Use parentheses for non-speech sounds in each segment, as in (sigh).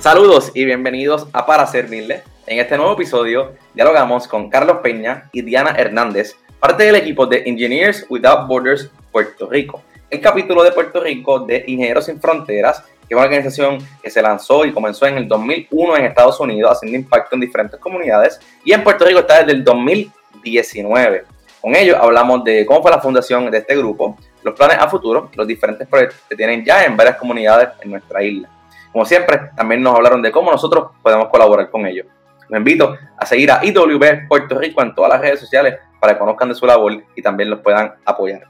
Saludos y bienvenidos a Para Servirle. En este nuevo episodio dialogamos con Carlos Peña y Diana Hernández, parte del equipo de Engineers Without Borders Puerto Rico, el capítulo de Puerto Rico de Ingenieros Sin Fronteras, que es una organización que se lanzó y comenzó en el 2001 en Estados Unidos, haciendo impacto en diferentes comunidades, y en Puerto Rico está desde el 2019. Con ello hablamos de cómo fue la fundación de este grupo, los planes a futuro, los diferentes proyectos que tienen ya en varias comunidades en nuestra isla. Como siempre, también nos hablaron de cómo nosotros podemos colaborar con ellos. Los invito a seguir a IWB Puerto Rico en todas las redes sociales para que conozcan de su labor y también los puedan apoyar.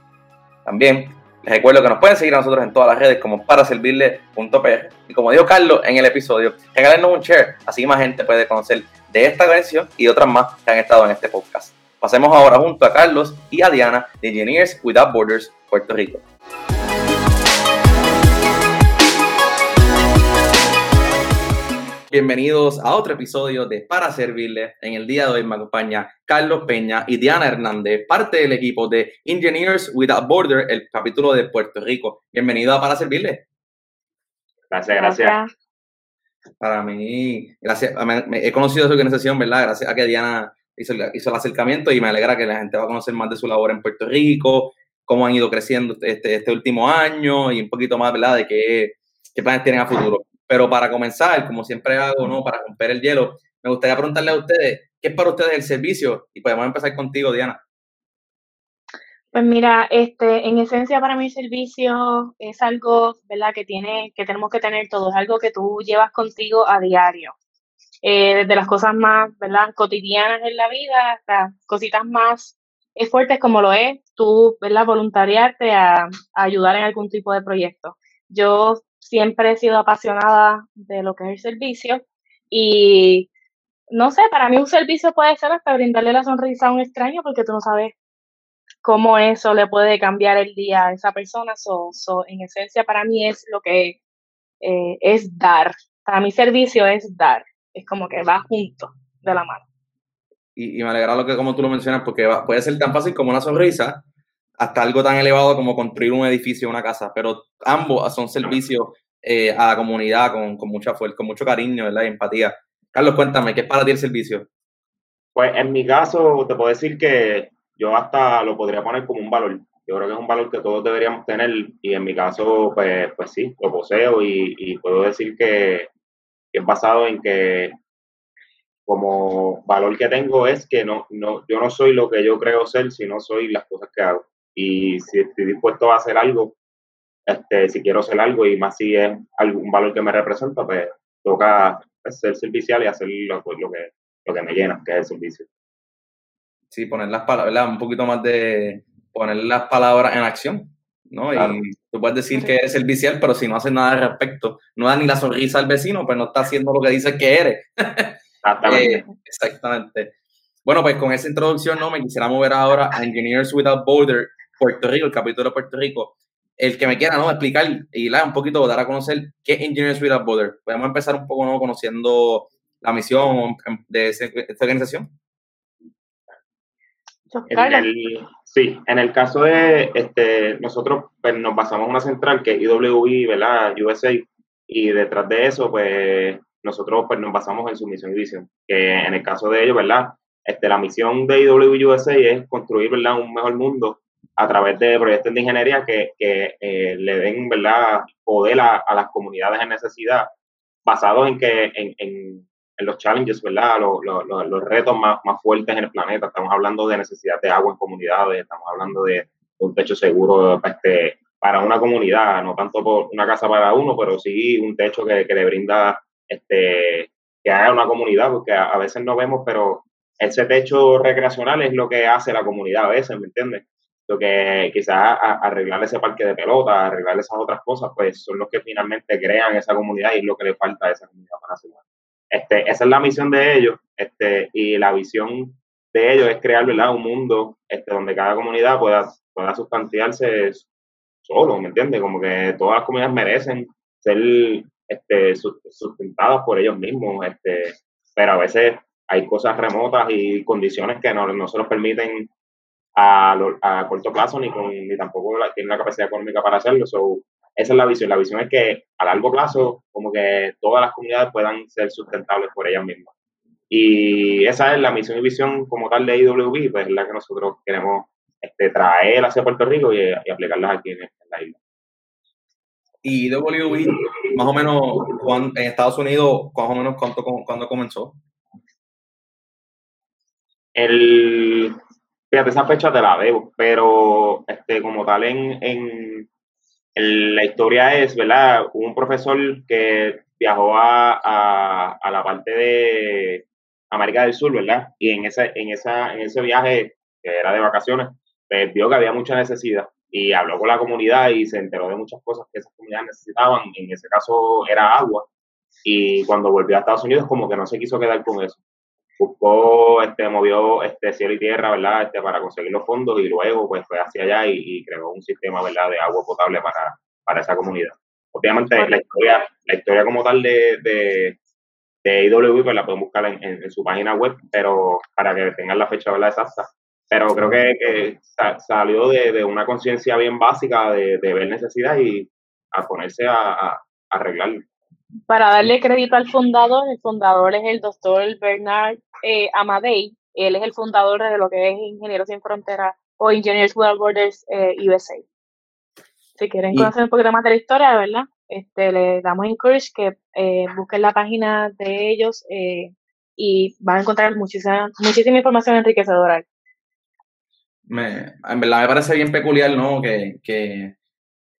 También recuerdo que nos pueden seguir a nosotros en todas las redes como para servirle.pr y como dijo Carlos en el episodio, regálenos un share, así más gente puede conocer de esta organización y otras más que han estado en este podcast. Pasemos ahora junto a Carlos y a Diana de Engineers Without Borders Puerto Rico. Bienvenidos a otro episodio de Para Servirle. En el día de hoy me acompaña Carlos Peña y Diana Hernández, parte del equipo de Engineers Without Border, el capítulo de Puerto Rico. Bienvenido a Para Servirle. Gracias, gracias. Para mí, gracias. He conocido su organización, ¿verdad? Gracias a que Diana hizo, hizo el acercamiento y me alegra que la gente va a conocer más de su labor en Puerto Rico, cómo han ido creciendo este, este último año y un poquito más, ¿verdad? De qué, qué planes tienen a futuro. Pero para comenzar, como siempre hago, ¿no? Para romper el hielo, me gustaría preguntarle a ustedes, ¿qué es para ustedes el servicio? Y podemos empezar contigo, Diana. Pues mira, este, en esencia para mí servicio es algo, ¿verdad? Que tiene, que tenemos que tener todos, algo que tú llevas contigo a diario. Eh, desde las cosas más, ¿verdad? Cotidianas en la vida hasta cositas más fuertes como lo es tú, ¿verdad? Voluntariarte a, a ayudar en algún tipo de proyecto. Yo siempre he sido apasionada de lo que es el servicio y no sé, para mí un servicio puede ser hasta brindarle la sonrisa a un extraño porque tú no sabes cómo eso le puede cambiar el día a esa persona. So, en esencia, para mí es lo que eh, es dar. Para mí, servicio es dar. Es como que va junto de la mano. Y, me alegra lo que, como tú lo mencionas, porque puede ser tan fácil como una sonrisa hasta algo tan elevado como construir un edificio, una casa, pero ambos son servicios eh, a la comunidad con, con, mucha fuerza, con mucho cariño ¿verdad? y empatía. Carlos, cuéntame, ¿qué es para ti el servicio? Pues en mi caso, te puedo decir que yo hasta lo podría poner como un valor. Yo creo que es un valor que todos deberíamos tener y en mi caso, pues, pues sí, lo poseo y, puedo decir que, que, es basado en que como valor que tengo es que no, no, yo no soy lo que yo creo ser, sino soy las cosas que hago y si estoy dispuesto a hacer algo, este, si quiero hacer algo y más si es algún valor que me representa, pues toca pues, ser servicial y hacer lo, pues, lo, que, lo que me llena, que es el servicio. Sí, poner las palabras, un poquito más de poner las palabras en acción, ¿no? Y tú puedes decir que eres servicial, pero si no haces nada al respecto, no da ni la sonrisa al vecino, pues no está haciendo lo que dices que eres. (laughs) Exactamente. Eh, exactamente. Bueno, pues con esa introducción, ¿no? Me quisiera mover ahora a Engineers Without Border, Puerto Rico, el capítulo de Puerto Rico. El que me quiera ¿no? explicar y un poquito dar a conocer qué es Engineers Without Borders. Podemos empezar un poco ¿no? conociendo la misión de esta organización. sí, en el caso de este, nosotros pues, nos basamos en una central que es IWI, ¿verdad? USA, y detrás de eso, pues nosotros pues, nos basamos en su misión y visión. Que en el caso de ellos, ¿verdad? Este, la misión de IWI USA es construir, ¿verdad? Un mejor mundo a través de proyectos de ingeniería que, que eh, le den verdad poder a, a, las comunidades en necesidad, basados en que en, en, los challenges, verdad, los, los, los retos más, más, fuertes en el planeta. Estamos hablando de necesidad de agua en comunidades, estamos hablando de un techo seguro este, para una comunidad, no tanto por una casa para uno, pero sí un techo que, que le brinda este que haga una comunidad, porque a, a veces no vemos, pero ese techo recreacional es lo que hace la comunidad a veces, ¿me entiendes? Lo que quizás arreglar ese parque de pelota, arreglar esas otras cosas, pues son los que finalmente crean esa comunidad y lo que le falta a esa comunidad para hacer. Este, esa es la misión de ellos, este, y la visión de ellos es crear ¿verdad? un mundo este, donde cada comunidad pueda, pueda sustanciarse solo, ¿me entiendes? Como que todas las comunidades merecen ser este, sustentadas por ellos mismos, este, pero a veces hay cosas remotas y condiciones que no, no se nos permiten a, a corto plazo ni, con, ni tampoco tienen la capacidad económica para hacerlo. So, esa es la visión. La visión es que a largo plazo, como que todas las comunidades puedan ser sustentables por ellas mismas. Y esa es la misión y visión como tal de IWB, pues es la que nosotros queremos este, traer hacia Puerto Rico y, aplicarlas aquí en, la isla. Y IWB, más o menos, en Estados Unidos, más o menos, ¿cuánto, ¿cuándo comenzó? El, fíjate, esa fecha te la debo, pero este, como tal en, en, la historia es, ¿verdad? un profesor que viajó a, a la parte de América del Sur, ¿verdad? Y en, ese, en, esa, en ese viaje, que era de vacaciones, pues vio que había mucha necesidad y habló con la comunidad y se enteró de muchas cosas que esas comunidades necesitaban. En ese caso era agua. Y cuando volvió a Estados Unidos, como que no se quiso quedar con eso. Buscó, este, movió este, cielo y tierra, ¿verdad? Este, para conseguir los fondos y luego pues fue hacia allá y, creó un sistema, ¿verdad? De agua potable para, para esa comunidad. Obviamente la historia, la historia como tal de, de IW, pues la pueden buscar en, su página web, pero para que tengan la fecha ¿verdad? exacta. Pero creo que, salió de, una conciencia bien básica de, ver necesidad y a ponerse a, a, arreglarlo. Para darle crédito al fundador, el fundador es el doctor Bernard eh, Amadei. Él es el fundador de lo que es Ingenieros Sin Fronteras o Engineers Without Borders eh, USA. Si quieren conocer un poquito más de la historia, ¿verdad? este, le damos encourage que eh, busquen la página de ellos eh, y van a encontrar muchísima, muchísima información enriquecedora. Me, en verdad me parece bien peculiar, ¿no? Que, que,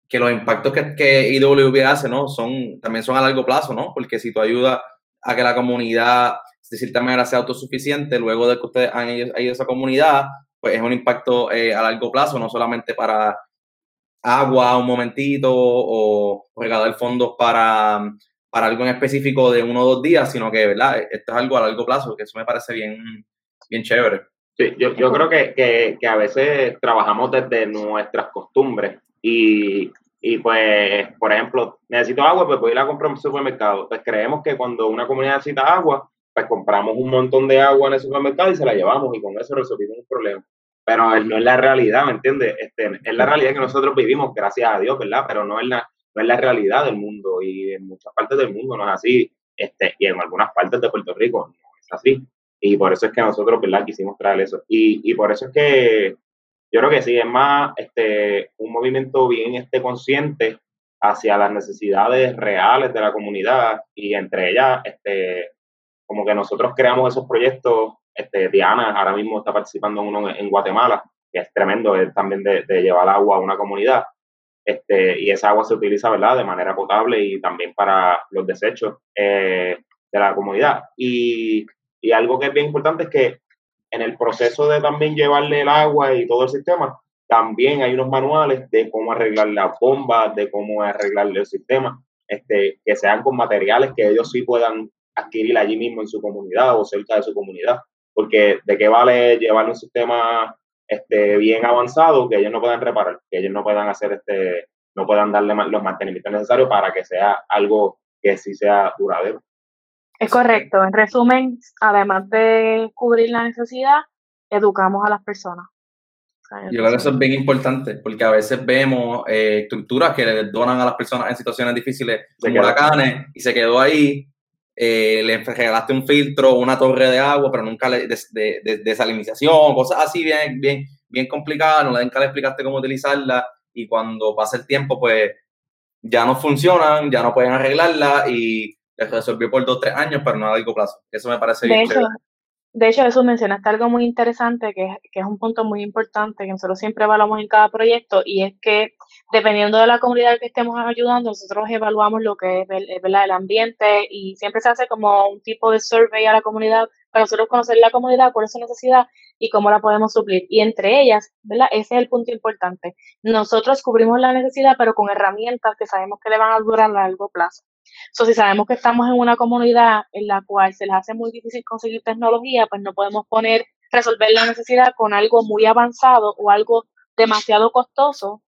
que los impactos que, que, IWB hace, ¿no? Son, también son a largo plazo, ¿no? Porque si tú ayudas a que la comunidad, de cierta manera, sea autosuficiente, luego de que ustedes han ido a esa comunidad, pues es un impacto eh, a largo plazo, no solamente para agua un momentito o regalar fondos para, para algo en específico de uno o dos días, sino que, ¿verdad? Esto es algo a largo plazo, que eso me parece bien, bien chévere. Sí, yo, yo creo que, que, que, a veces trabajamos desde nuestras costumbres y, y, pues, por ejemplo, necesito agua, pues voy a ir a comprar un supermercado. Pues creemos que cuando una comunidad necesita agua, pues compramos un montón de agua en el supermercado y se la llevamos y con eso resolvimos un problema pero no es la realidad, ¿me entiendes? Este, es la realidad que nosotros vivimos, gracias a Dios, ¿verdad? Pero no es la, no es la realidad del mundo y en muchas partes del mundo no es así, este, y en algunas partes de Puerto Rico no es así. Y por eso es que nosotros, ¿verdad? Quisimos traer eso. Y, y por eso es que yo creo que sí, es más este, un movimiento bien este, consciente hacia las necesidades reales de la comunidad y entre ellas, este, como que nosotros creamos esos proyectos este, Diana ahora mismo está participando en uno en Guatemala, que es tremendo, es también de, llevar agua a una comunidad. Este, y esa agua se utiliza, ¿verdad?, de manera potable y también para los desechos eh, de la comunidad. Y, y algo que es bien importante es que en el proceso de también llevarle el agua y todo el sistema, también hay unos manuales de cómo arreglar las bombas, de cómo arreglar el sistema, este, que sean con materiales que ellos sí puedan adquirir allí mismo en su comunidad o cerca de su comunidad porque de qué vale llevar un sistema este, bien avanzado que ellos no puedan reparar, que ellos no puedan hacer este, no puedan darle los mantenimientos necesarios para que sea algo que sí sea duradero. Es correcto. En resumen, además de cubrir la necesidad, educamos a las personas. Yo creo que eso es bien importante, porque a veces vemos eh, estructuras que le donan a las personas en situaciones difíciles, como huracanes, y se quedó ahí, eh, le regalaste un filtro, una torre de agua, pero nunca le, de, de, desalinización, cosas así bien, bien, bien complicadas, no, nunca le explicaste cómo utilizarla y cuando pasa el tiempo, pues ya no funcionan, ya no pueden arreglarla y les resolvió por dos, tres años, pero no a largo plazo. Eso me parece bien. De hecho, eso mencionaste algo muy interesante, que, que es un punto muy importante que nosotros siempre evaluamos en cada proyecto, y es que dependiendo de la comunidad que estemos ayudando, nosotros evaluamos lo que es ¿verdad? el ambiente y siempre se hace como un tipo de survey a la comunidad para nosotros conocer la comunidad, cuál es su necesidad y cómo la podemos suplir. Y entre ellas, ¿verdad? Ese es el punto importante. Nosotros cubrimos la necesidad, pero con herramientas que sabemos que le van a durar a largo plazo. So, si sabemos que estamos en una comunidad en la cual se les hace muy difícil conseguir tecnología, pues no podemos poner, resolver la necesidad con algo muy avanzado o algo demasiado costoso,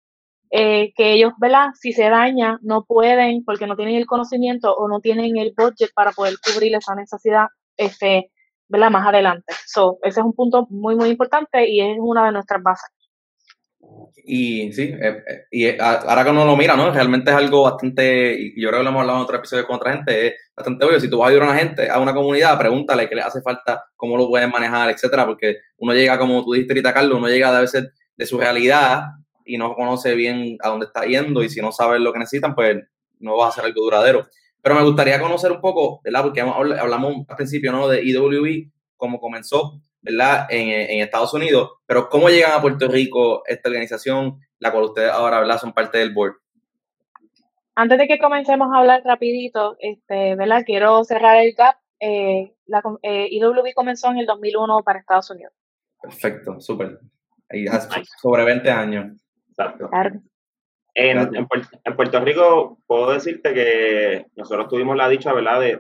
eh, que ellos, ¿verdad? Si se daña, no pueden, porque no tienen el conocimiento o no tienen el budget para poder cubrir esa necesidad este, ¿verdad? Más adelante. So, ese es un punto muy, muy importante y es una de nuestras bases. Y sí, eh, eh, y ahora que uno lo mira, ¿no? Realmente es algo bastante, y yo creo que lo hemos hablado en otro episodio con otra gente, es bastante obvio. Si tú vas a ayudar a una gente, a una comunidad, pregúntale qué le hace falta, cómo lo pueden manejar, etcétera, porque uno llega, como tú dijiste ahorita, Carlos, uno llega a veces de su realidad y no conoce bien a dónde está yendo y si no sabe lo que necesitan, pues no va a ser algo duradero. Pero me gustaría conocer un poco, ¿verdad? Porque hablamos al principio, ¿no? De IWE, cómo comenzó, ¿verdad? En, Estados Unidos, pero ¿cómo llegan a Puerto Rico esta organización, la cual ustedes ahora, ¿verdad? Son parte del board. Antes de que comencemos a hablar rapidito, este, ¿verdad? Quiero cerrar el gap. Eh, la, eh, IWB comenzó en el 2001 para Estados Unidos. Perfecto, súper. Ahí sobre 20 años. Exacto. En, Puerto Rico puedo decirte que nosotros tuvimos la dicha, ¿verdad?, de,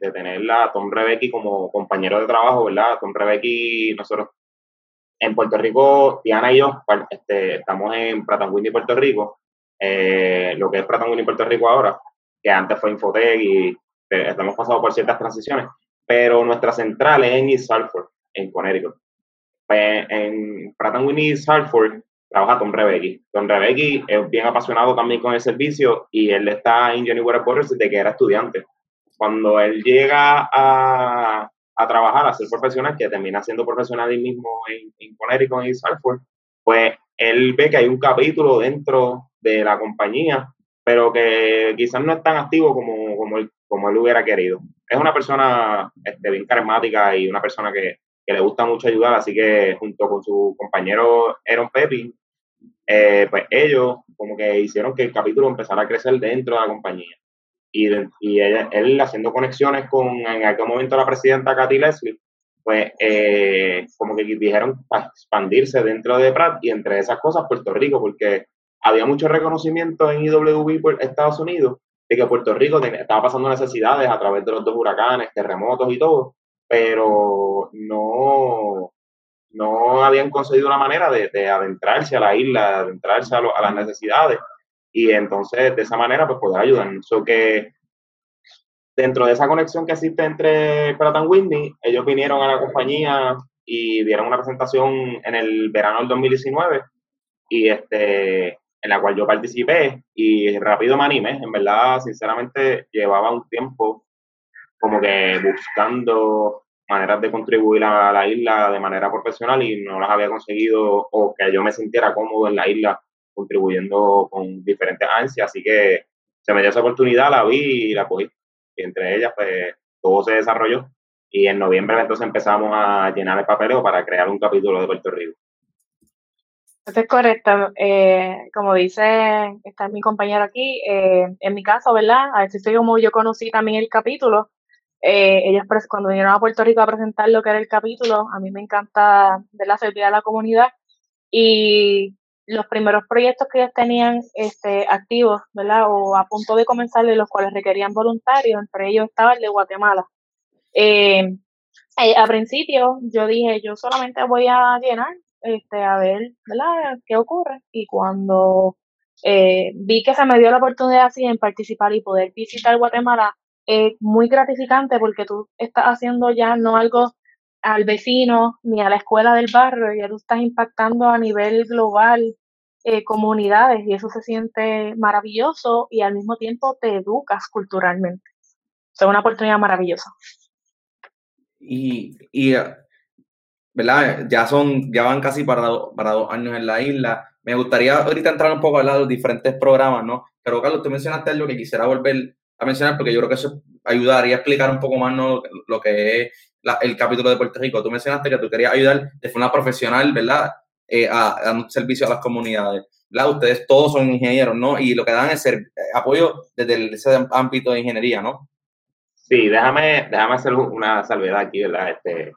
de, tener a Tom Rebecki como compañero de trabajo, ¿verdad? Tom Rebecki, nosotros en Puerto Rico, Diana y yo este, estamos en Pratt Puerto Rico, eh, lo que es Pratt Puerto Rico ahora, que antes fue Infotec y eh, estamos pasando por ciertas transiciones, pero nuestra central es en East Salford, en Connecticut. Pues, en Pratt Whitney Salford trabaja Tom Rebecki. Tom Rebecki es bien apasionado también con el servicio y él está en Johnny Water Borders desde que era estudiante. Cuando él llega a, a, trabajar, a ser profesional, que termina siendo profesional ahí mismo en, en Connecticut y Salford, pues él ve que hay un capítulo dentro de la compañía, pero que quizás no es tan activo como, como, él, como él hubiera querido. Es una persona este, bien carismática y una persona que, que le gusta mucho ayudar, así que junto con su compañero Aaron Pepi, eh, pues ellos como que hicieron que el capítulo empezara a crecer dentro de la compañía. Y, él haciendo conexiones con en aquel momento la presidenta Katy Leslie, pues eh, como que dijeron para expandirse dentro de Pratt y entre esas cosas Puerto Rico, porque había mucho reconocimiento en IWB por Estados Unidos de que Puerto Rico estaba pasando necesidades a través de los dos huracanes, terremotos y todo, pero no, no habían conseguido una manera de, adentrarse a la isla, adentrarse a, las necesidades y entonces de esa manera pues poder ayudar. So que dentro de esa conexión que existe entre Pratt Whitney, ellos vinieron a la compañía y dieron una presentación en el verano del 2019 y este en la cual yo participé y rápido me animé. En verdad, sinceramente, llevaba un tiempo como que buscando maneras de contribuir a la isla de manera profesional y no las había conseguido o que yo me sintiera cómodo en la isla contribuyendo con diferentes ansias. Así que se me dio esa oportunidad, la vi y la cogí. Y entre ellas, pues todo se desarrolló. Y en noviembre entonces empezamos a llenar el papeleo para crear un capítulo de Puerto Rico. Eso es correcto. Eh, como dice, está mi compañero aquí, eh, en mi caso, ¿verdad? A ver si como yo conocí también el capítulo, eh, ellos cuando vinieron a Puerto Rico a presentar lo que era el capítulo, a mí me encanta ver la servir a la comunidad y los primeros proyectos que ellos tenían este, activos, ¿verdad? O a punto de comenzar, de los cuales requerían voluntarios, entre ellos estaba el de Guatemala. Eh, eh, a principio yo dije, yo solamente voy a llenar, este, a ver, ¿verdad? ¿Qué ocurre? Y cuando vi que se me dio la oportunidad así en participar y poder visitar Guatemala, es muy gratificante porque tú estás haciendo ya no algo al vecino ni a la escuela del barrio, ya tú estás impactando a nivel global eh, comunidades y eso se siente maravilloso y al mismo tiempo te educas culturalmente. Es una oportunidad maravillosa. Y, y ¿verdad? Ya son, ya van casi para, para dos años en la isla. Me gustaría ahorita entrar un poco a hablar de los diferentes programas, ¿no? Pero Carlos, tú mencionaste algo que quisiera volver a mencionar porque yo creo que eso ayudaría a explicar un poco más ¿no? lo que es el capítulo de Puerto Rico. Tú mencionaste que tú querías ayudar de forma profesional, ¿verdad? Eh, a, un servicio a las comunidades. ¿verdad? Ustedes todos son ingenieros, ¿no? Y lo que dan es ser, apoyo desde ese ámbito de ingeniería, ¿no? Sí, déjame, déjame hacer una salvedad aquí, ¿verdad? Este,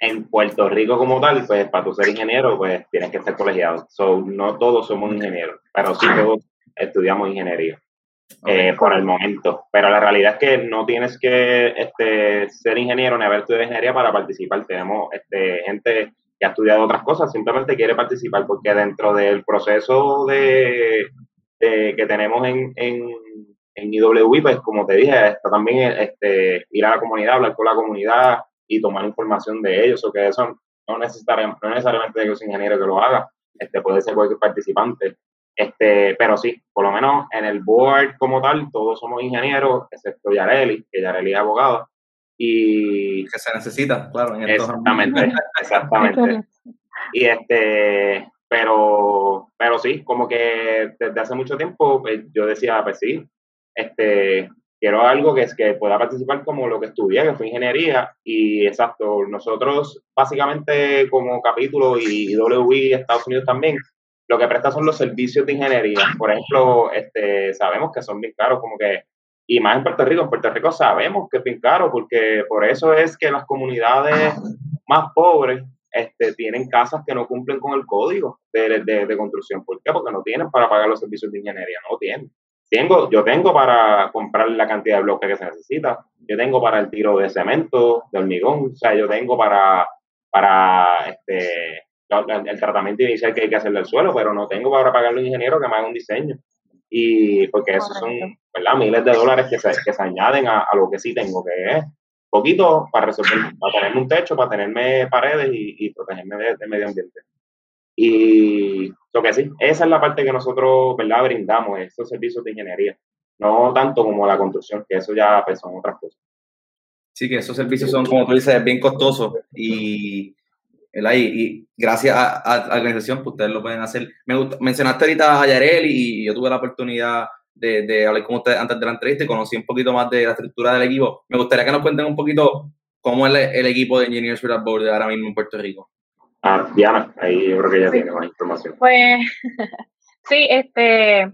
en Puerto Rico como tal, pues para tu ser ingeniero, pues tienes que ser colegiado. So, no todos somos ingenieros, pero sí todos estudiamos ingeniería. Eh, por el momento. Pero la realidad es que no tienes que este, ser ingeniero ni haber estudiado ingeniería para participar. Tenemos este, gente que ha estudiado otras cosas, simplemente quiere participar porque dentro del proceso de, que tenemos en, en, en IWI, pues como te dije, está también este, ir a la comunidad, hablar con la comunidad y tomar información de ellos, o que eso no necesariamente, no necesariamente que sea ingeniero que lo haga, este, puede ser cualquier participante. Este, pero sí, por lo menos en el board como tal, todos somos ingenieros, excepto Yareli, que Yareli es abogada. Y que se necesita, claro. En exactamente, (laughs) exactamente. Y este, pero, pero sí, como que desde hace mucho tiempo pues, yo decía, pues sí, este, quiero algo que, es, que pueda participar como lo que estudié, que fue ingeniería, y exacto, nosotros básicamente como capítulo y WI Estados Unidos también, lo que presta son los servicios de ingeniería. Por ejemplo, este, sabemos que son bien caros, como que, y más en Puerto Rico, en Puerto Rico sabemos que es bien caro, porque por eso es que las comunidades más pobres este, tienen casas que no cumplen con el código de, de, de construcción. ¿Por qué? Porque no tienen para pagar los servicios de ingeniería, no tienen tengo, yo tengo para comprar la cantidad de bloques que se necesita, yo tengo para el tiro de cemento, de hormigón, o sea, yo tengo para, para este, el tratamiento inicial que hay que hacerle al suelo, pero no tengo para pagarle a un ingeniero que me haga un diseño. Y porque esos son ¿verdad? miles de dólares que se, que se añaden a, a, lo que sí tengo, que es poquito para resolver, para tenerme un techo, para tenerme paredes y, y protegerme del medio ambiente. Y lo que sí, esa es la parte que nosotros, ¿verdad?, brindamos, estos servicios de ingeniería. No tanto como la construcción, que eso ya pues, son otras cosas. Sí, que esos servicios son, como tú dices, bien costosos y, y, gracias a, la organización, pues ustedes lo pueden hacer. Me mencionaste ahorita a Yarel y yo tuve la oportunidad de, de hablar con ustedes antes de la entrevista y conocí un poquito más de la estructura del equipo. Me gustaría que nos cuenten un poquito cómo es el, equipo de Engineers Without Borders ahora mismo en Puerto Rico. Ah, Diana, ahí yo creo que ella tiene más información. Pues (laughs) sí, este,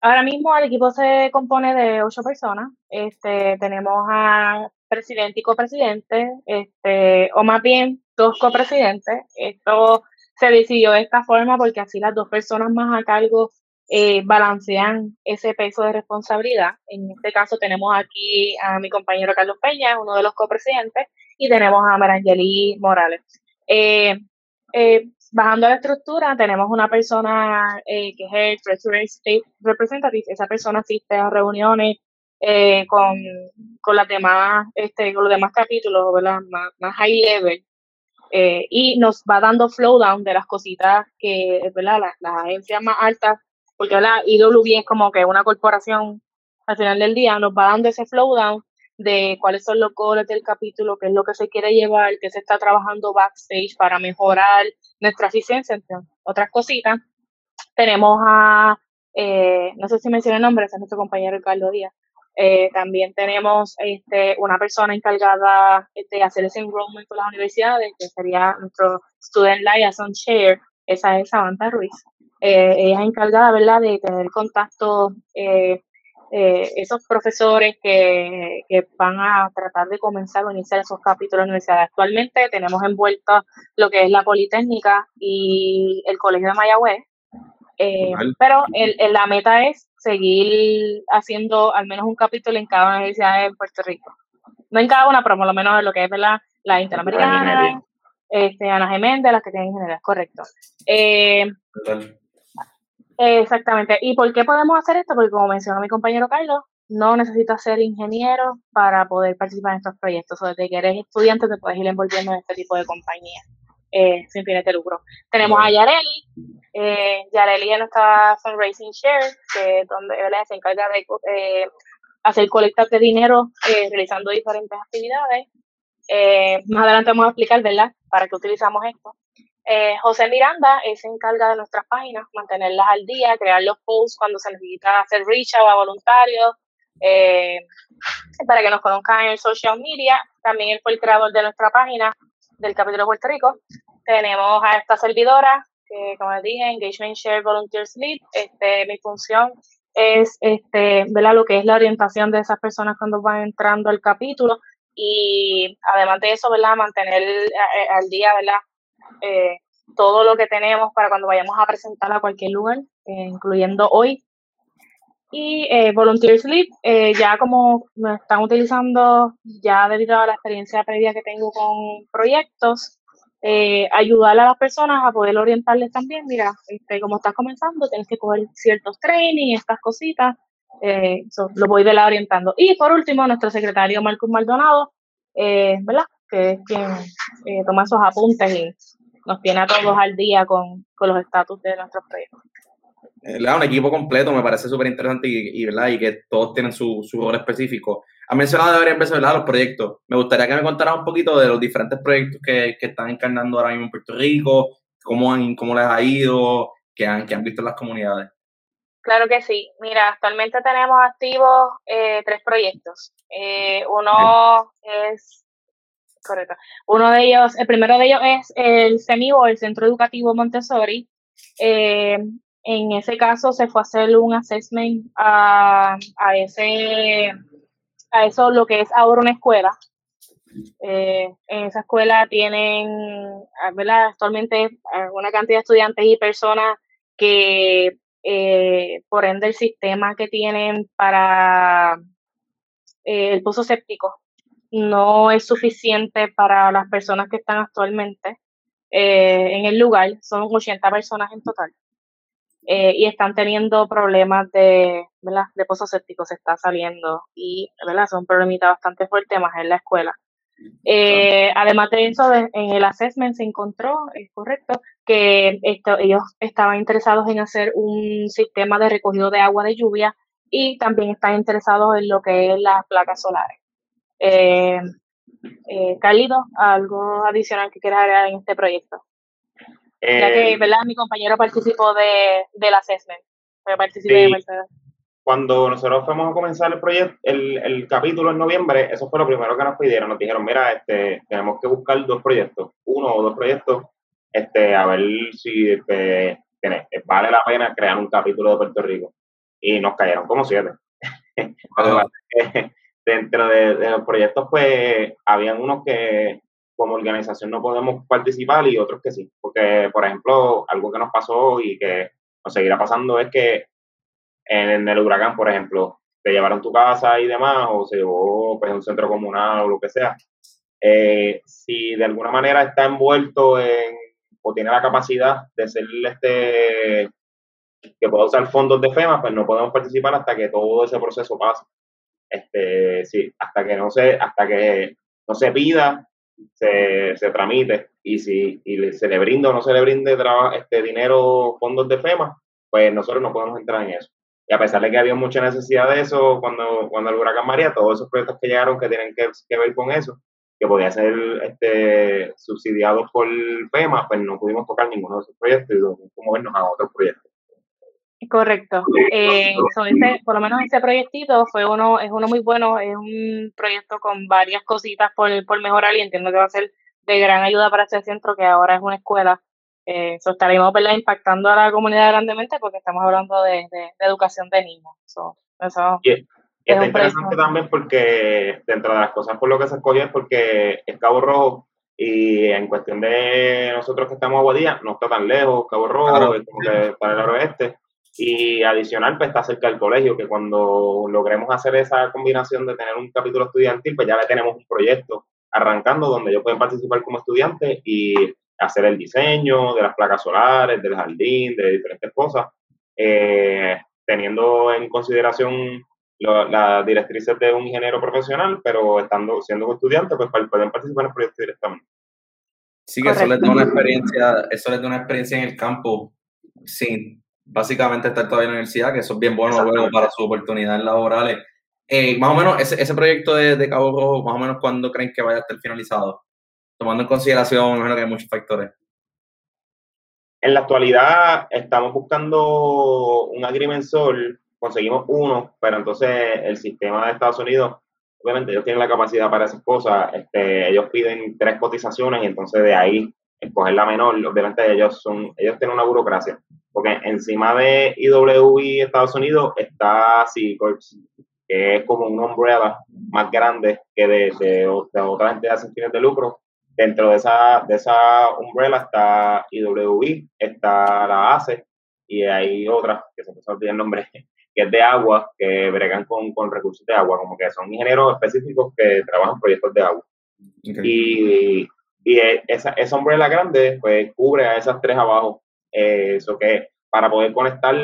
ahora mismo el equipo se compone de ocho personas. Este, tenemos a presidente y copresidente, este, o más bien dos copresidentes. Esto se decidió de esta forma porque así las dos personas más a cargo eh, balancean ese peso de responsabilidad. En este caso tenemos aquí a mi compañero Carlos Peña, uno de los copresidentes, y tenemos a Marangeli Morales. Eh, eh, bajando la estructura, tenemos una persona eh, que es el Treasury State Representative. Esa persona asiste a reuniones eh, con, con, las demás, este, con los demás capítulos, ¿verdad? Más, más high level. Eh, y nos va dando flow down de las cositas que, ¿verdad? Las, las agencias más altas, porque la IWB es como que una corporación al final del día, nos va dando ese flow down de cuáles son los goles del capítulo, qué es lo que se quiere llevar, qué se está trabajando backstage para mejorar nuestra eficiencia, entre otras cositas. Tenemos a, eh, no sé si mencioné el nombre, es nuestro compañero Ricardo Díaz. Eh, también tenemos este, una persona encargada de hacer ese enrollment con las universidades, que sería nuestro Student Liaison Chair, esa es Samantha Ruiz. Eh, ella es encargada, ¿verdad?, de tener contacto eh, eh, esos profesores que, que, van a tratar de comenzar o iniciar esos capítulos de universidad. Actualmente tenemos envuelto lo que es la Politécnica y el Colegio de Mayagüez, eh, pero el, el, la meta es seguir haciendo al menos un capítulo en cada universidad de Puerto Rico. No en cada una, pero por lo menos en lo que es la, la Interamericana, este, Ana Geméndez, las que tienen ingeniería, correcto. Eh, Exactamente. ¿Y por qué podemos hacer esto? Porque como mencionó mi compañero Carlos, no necesitas ser ingeniero para poder participar en estos proyectos. O desde que eres estudiante te puedes ir envolviendo en este tipo de compañía eh, sin fines de lucro. Tenemos a Yareli. Eh, Yareli es nuestra fundraising share, que donde se encarga de eh, hacer colectas de dinero eh, realizando diferentes actividades. Más adelante vamos a explicar, ¿verdad?, para qué utilizamos esto. José Miranda se encarga de nuestras páginas, mantenerlas al día, crear los posts cuando se necesita hacer reach out a voluntarios, eh, para que nos conozcan en el social media. También él fue el creador de nuestra página del capítulo de Puerto Rico. Tenemos a esta servidora, que como les dije, Engagement Share Volunteers Lead. Este, mi función es este, ¿verdad? lo que es la orientación de esas personas cuando van entrando al capítulo y además de eso, ¿verdad? mantener eh, al día ¿verdad? eh, todo lo que tenemos para cuando vayamos a presentar a cualquier lugar, eh, incluyendo hoy. Y eh, Volunteer Sleep, eh, ya como me están utilizando, ya debido a la experiencia previa que tengo con proyectos, eh, ayudar a las personas a poder orientarles también, mira, este, como estás comenzando, tienes que coger ciertos training, estas cositas, eh, lo voy de la orientando. Y por último, nuestro secretario Marcos Maldonado, eh, ¿verdad? que es quien eh, toma esos apuntes y nos tiene a todos al día con, los estatus de nuestros proyectos. Eh, un equipo completo me parece súper interesante y, ¿verdad? y que todos tienen su, su rol específico. Ha mencionado varias veces ¿verdad? los proyectos. Me gustaría que me contaras un poquito de los diferentes proyectos que, que están encarnando ahora mismo en Puerto Rico, cómo, han, cómo les ha ido, que han, que han visto en las comunidades. Claro que sí. Mira, actualmente tenemos activos eh, tres proyectos. Eh, uno es, correcto, uno de ellos, el primero de ellos es el CEMIVO, el Centro Educativo Montessori. Eh, en ese caso se fue a hacer un assessment a, a ese, a eso lo que es ahora una escuela. en esa escuela tienen, ¿verdad? Actualmente una cantidad de estudiantes y personas que eh, por ende el sistema que tienen para eh, el pozo séptico no es suficiente para las personas que están actualmente eh, en el lugar, son 80 personas en total, y están teniendo problemas de, ¿verdad? de pozo séptico, se está saliendo, y ¿verdad? son problemitas bastante fuertes más en la escuela. Eh, además de eso, en el assessment se encontró, es correcto, que esto, ellos estaban interesados en hacer un sistema de recogido de agua de lluvia y también están interesados en lo que es las placas solares. Eh, eh ¿algo adicional que quieras agregar en este proyecto? Ya que, eh, ¿verdad? Mi compañero participó de, del assessment, pero participé de cuando nosotros fuimos a comenzar el proyecto, el, el, capítulo en noviembre, eso fue lo primero que nos pidieron. Nos dijeron, mira, este, tenemos que buscar dos proyectos, uno o dos proyectos, este, a ver si este, vale la pena crear un capítulo de Puerto Rico. Y nos cayeron como siete. (laughs) Dentro de, de, los proyectos, pues, habían unos que como organización no podemos participar y otros que sí. Porque, por ejemplo, algo que nos pasó y que nos seguirá pasando es que en, el huracán, por ejemplo, te llevaron tu casa y demás, o se llevó pues, un centro comunal o lo que sea, eh, si de alguna manera está envuelto en, o tiene la capacidad de ser este, que pueda usar fondos de FEMA, pues no podemos participar hasta que todo ese proceso pase. Este, sí, hasta que no se, hasta que no se pida, se, se tramite, y si y se le brinda o no se le brinde este dinero, fondos de FEMA, pues nosotros no podemos entrar en eso. Y a pesar de que había mucha necesidad de eso cuando, cuando el huracán María, todos esos proyectos que llegaron que tienen que, ver con eso, que podía ser este, subsidiados por FEMA, pues no pudimos tocar ninguno de esos proyectos y tuvimos que movernos a otros proyectos. Correcto. Eh, por lo menos ese proyectito fue uno, es uno muy bueno, es un proyecto con varias cositas por, por mejorar y entiendo que va a ser de gran ayuda para este centro que ahora es una escuela eh, estaremos impactando a la comunidad grandemente porque estamos hablando de, educación de niños. eso es, interesante también porque dentro de las cosas por lo que se escogió es porque es Cabo Rojo y en cuestión de nosotros que estamos a Guadilla, no está tan lejos, Cabo Rojo, es como que para el oeste. Y adicional, pues está cerca del colegio, que cuando logremos hacer esa combinación de tener un capítulo estudiantil, pues ya le tenemos un proyecto arrancando donde ellos pueden participar como estudiantes y hacer el diseño de las placas solares, del jardín, de diferentes cosas, eh, teniendo en consideración las directrices de un ingeniero profesional, pero estando siendo estudiante, pues pueden participar en el proyecto directamente. Sí, que eso les da una experiencia, eso les da una experiencia en el campo, sin básicamente estar todavía en la universidad, que eso es bien bueno luego para sus oportunidades laborales. Eh, más o menos, ese, ese proyecto de, de, Cabo Rojo, más o menos, ¿cuándo creen que vaya a estar finalizado? tomando en consideración, imagino que hay muchos factores. En la actualidad estamos buscando un agrimensor, conseguimos uno, pero entonces el sistema de Estados Unidos, obviamente ellos tienen la capacidad para esas cosas, este, ellos piden tres cotizaciones y entonces de ahí escoger la menor, obviamente ellos son, ellos tienen una burocracia, porque encima de IWI Estados Unidos está C-Corps, que es como un umbrella más grande que de, de, de otras entidades sin fines de lucro, Dentro de esa, de esa umbrella está IWI, está la ACE y hay otras, que se me olvidar el nombre, (laughs) que es de agua, que bregan con, con, recursos de agua, como que son ingenieros específicos que trabajan proyectos de agua. Y, y esa, esa umbrella grande, pues cubre a esas tres abajo. Eh, eso que para poder conectar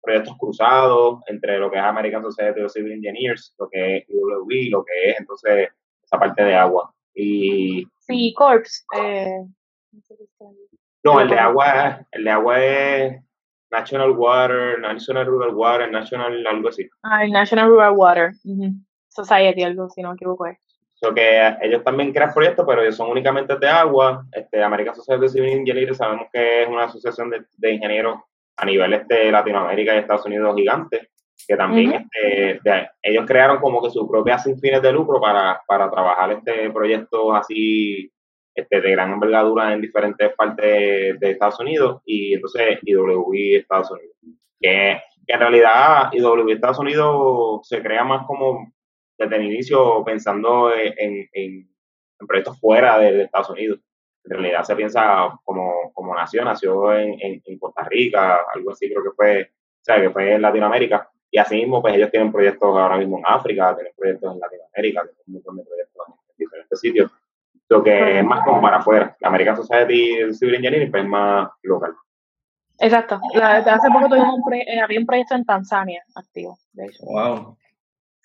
proyectos cruzados entre lo que es American Society of Civil Engineers, lo que es IWI, lo que es entonces esa parte de agua. Y... Sí, Corps. Eh, no, el de agua, el de agua es National Water, National Rural Water, National algo así. Ah, el National Rural Water Society, algo si no me equivoco. So que ellos también crean proyectos, pero ellos son únicamente de agua. Este, American Society of Civil Engineers sabemos que es una asociación de, de ingenieros a nivel este, Latinoamérica y Estados Unidos gigante, que también este, ellos crearon como que su propia sin fines de lucro para, para trabajar este proyecto así este, de gran envergadura en diferentes partes de Estados Unidos y entonces IWI Estados Unidos. Que, en realidad IWI Estados Unidos se crea más como desde el inicio pensando en, en, proyectos fuera de, Estados Unidos. En realidad se piensa como, como nació, nació en, en, Costa Rica, algo así creo que fue, o sea, que fue en Latinoamérica. Y así mismo, pues ellos tienen proyectos ahora mismo en África, tienen proyectos en Latinoamérica, tienen un montón de proyectos en diferentes sitios lo que es más como para afuera. La American Society Civil Engineering pues, es más local. Exacto. hace poco tuvimos un eh, había un proyecto en Tanzania activo. Wow.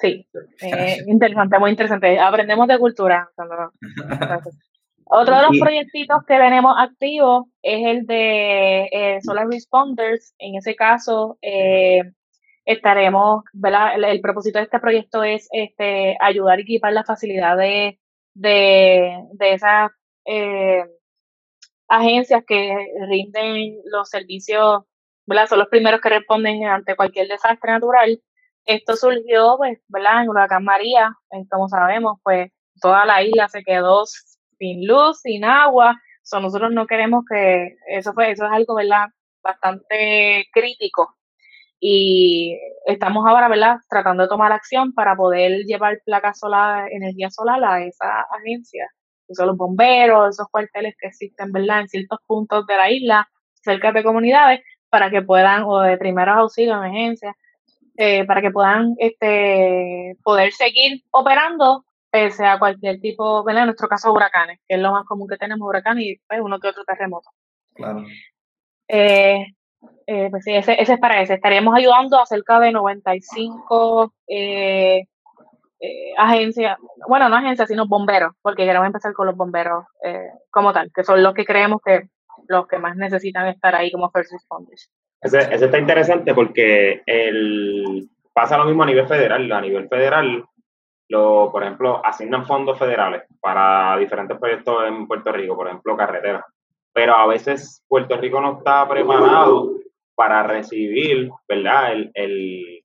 Sí, (laughs) eh, interesante, muy interesante. Aprendemos de cultura. (laughs) Otro de los proyectitos que tenemos activos es el de eh, Solar Responders. En ese caso, estaremos, ¿verdad? El, el, propósito de este proyecto es este, ayudar a equipar las facilidades de, de esas eh, agencias que rinden los servicios, ¿verdad? Son los primeros que responden ante cualquier desastre natural. Esto surgió, pues, ¿verdad? En Huracán María, como sabemos, pues toda la isla se quedó sin luz, sin agua. So, nosotros no queremos que eso fue, eso es algo, ¿verdad? Bastante crítico y estamos ahora, ¿verdad?, tratando de tomar acción para poder llevar placas solar, energía solar a esa agencia. Son los bomberos, esos cuarteles que existen, ¿verdad?, en ciertos puntos de la isla, cerca de comunidades, para que puedan, o de primeros auxilios, emergencias, eh, para que puedan este, poder seguir operando pese a cualquier tipo, ¿verdad? En nuestro caso, huracanes, que es lo más común que tenemos, huracanes y pues, uno que otro terremoto. Claro. Eh, eh, pues sí, ese, ese, es para ese. Estaríamos ayudando a cerca de 95 eh, eh, agencias, bueno, no agencias, sino bomberos, porque queremos empezar con los bomberos eh, como tal, que son los que creemos que los que más necesitan estar ahí como first responders. Ese, ese está interesante porque el, pasa lo mismo a nivel federal. A nivel federal, lo, por ejemplo, asignan fondos federales para diferentes proyectos en Puerto Rico, por ejemplo, carreteras pero a veces Puerto Rico no está preparado para recibir, ¿verdad? El, el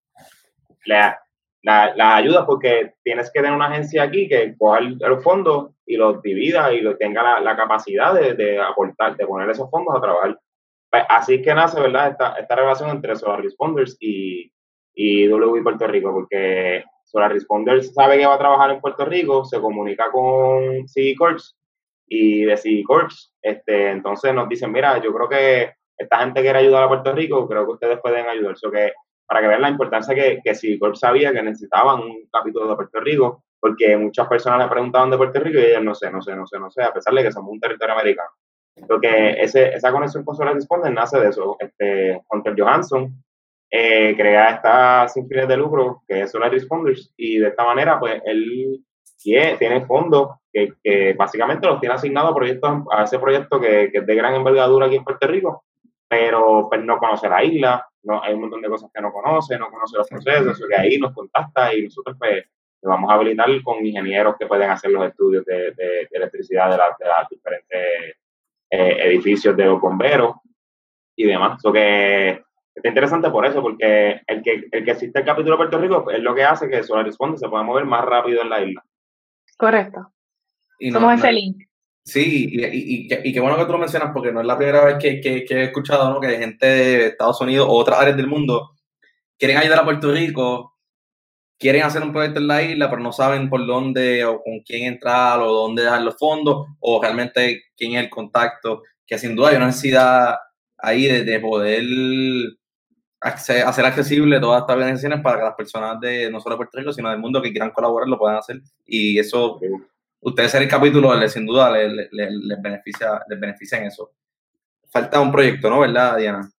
la, la, ayuda porque tienes que tener una agencia aquí que coja los fondos y los divida y tenga la, capacidad de, de, aportar, de poner esos fondos a trabajar. Pues, así que nace, ¿verdad? Esta, esta relación entre Solar Responders y, y Puerto Rico, porque Solar Responders sabe que va a trabajar en Puerto Rico, se comunica con CD Corps y de CD Corps, este, entonces nos dicen, mira, yo creo que esta gente quiere ayudar a Puerto Rico, creo que ustedes pueden ayudar. So que, para que vean la importancia que, que CD sabía que necesitaban un capítulo de Puerto Rico, porque muchas personas le preguntaban de Puerto Rico y ellos no sé, no sé, no sé, no sé, a pesar de que somos un territorio americano. Lo que ese, esa conexión con Solar Responder nace de eso. Este, Hunter Johansson eh, crea esta sin fines de lucro, que es Solar Responders, y de esta manera, pues, él tiene fondos que, básicamente los tiene asignados a, proyectos, a ese proyecto que, es de gran envergadura aquí en Puerto Rico, pero pues, no conoce la isla, no, hay un montón de cosas que no conoce, no conoce los procesos, que ahí nos contacta y nosotros pues le vamos a habilitar con ingenieros que pueden hacer los estudios de, electricidad de, los diferentes eh, edificios de los bomberos y demás. Eso que es interesante por eso, porque el que, el que existe el capítulo de Puerto Rico es lo que hace que Solar Responde se pueda mover más rápido en la isla. Correcto. Y Somos ese link. Sí, y, y, y, qué bueno que tú lo mencionas porque no es la primera vez que, que, he escuchado ¿no? que gente de Estados Unidos o otras áreas del mundo quieren ayudar a Puerto Rico, quieren hacer un proyecto en la isla, pero no saben por dónde o con quién entrar o dónde dejar los fondos o realmente quién es el contacto, que sin duda hay una necesidad ahí de, de poder hacer accesible todas estas organizaciones para que las personas de no solo de Puerto Rico, sino del mundo que quieran colaborar lo puedan hacer. Y eso, ustedes ser el capítulo, les, sin duda les, beneficia, les beneficia en eso. Falta un proyecto, ¿no? ¿Verdad, Diana?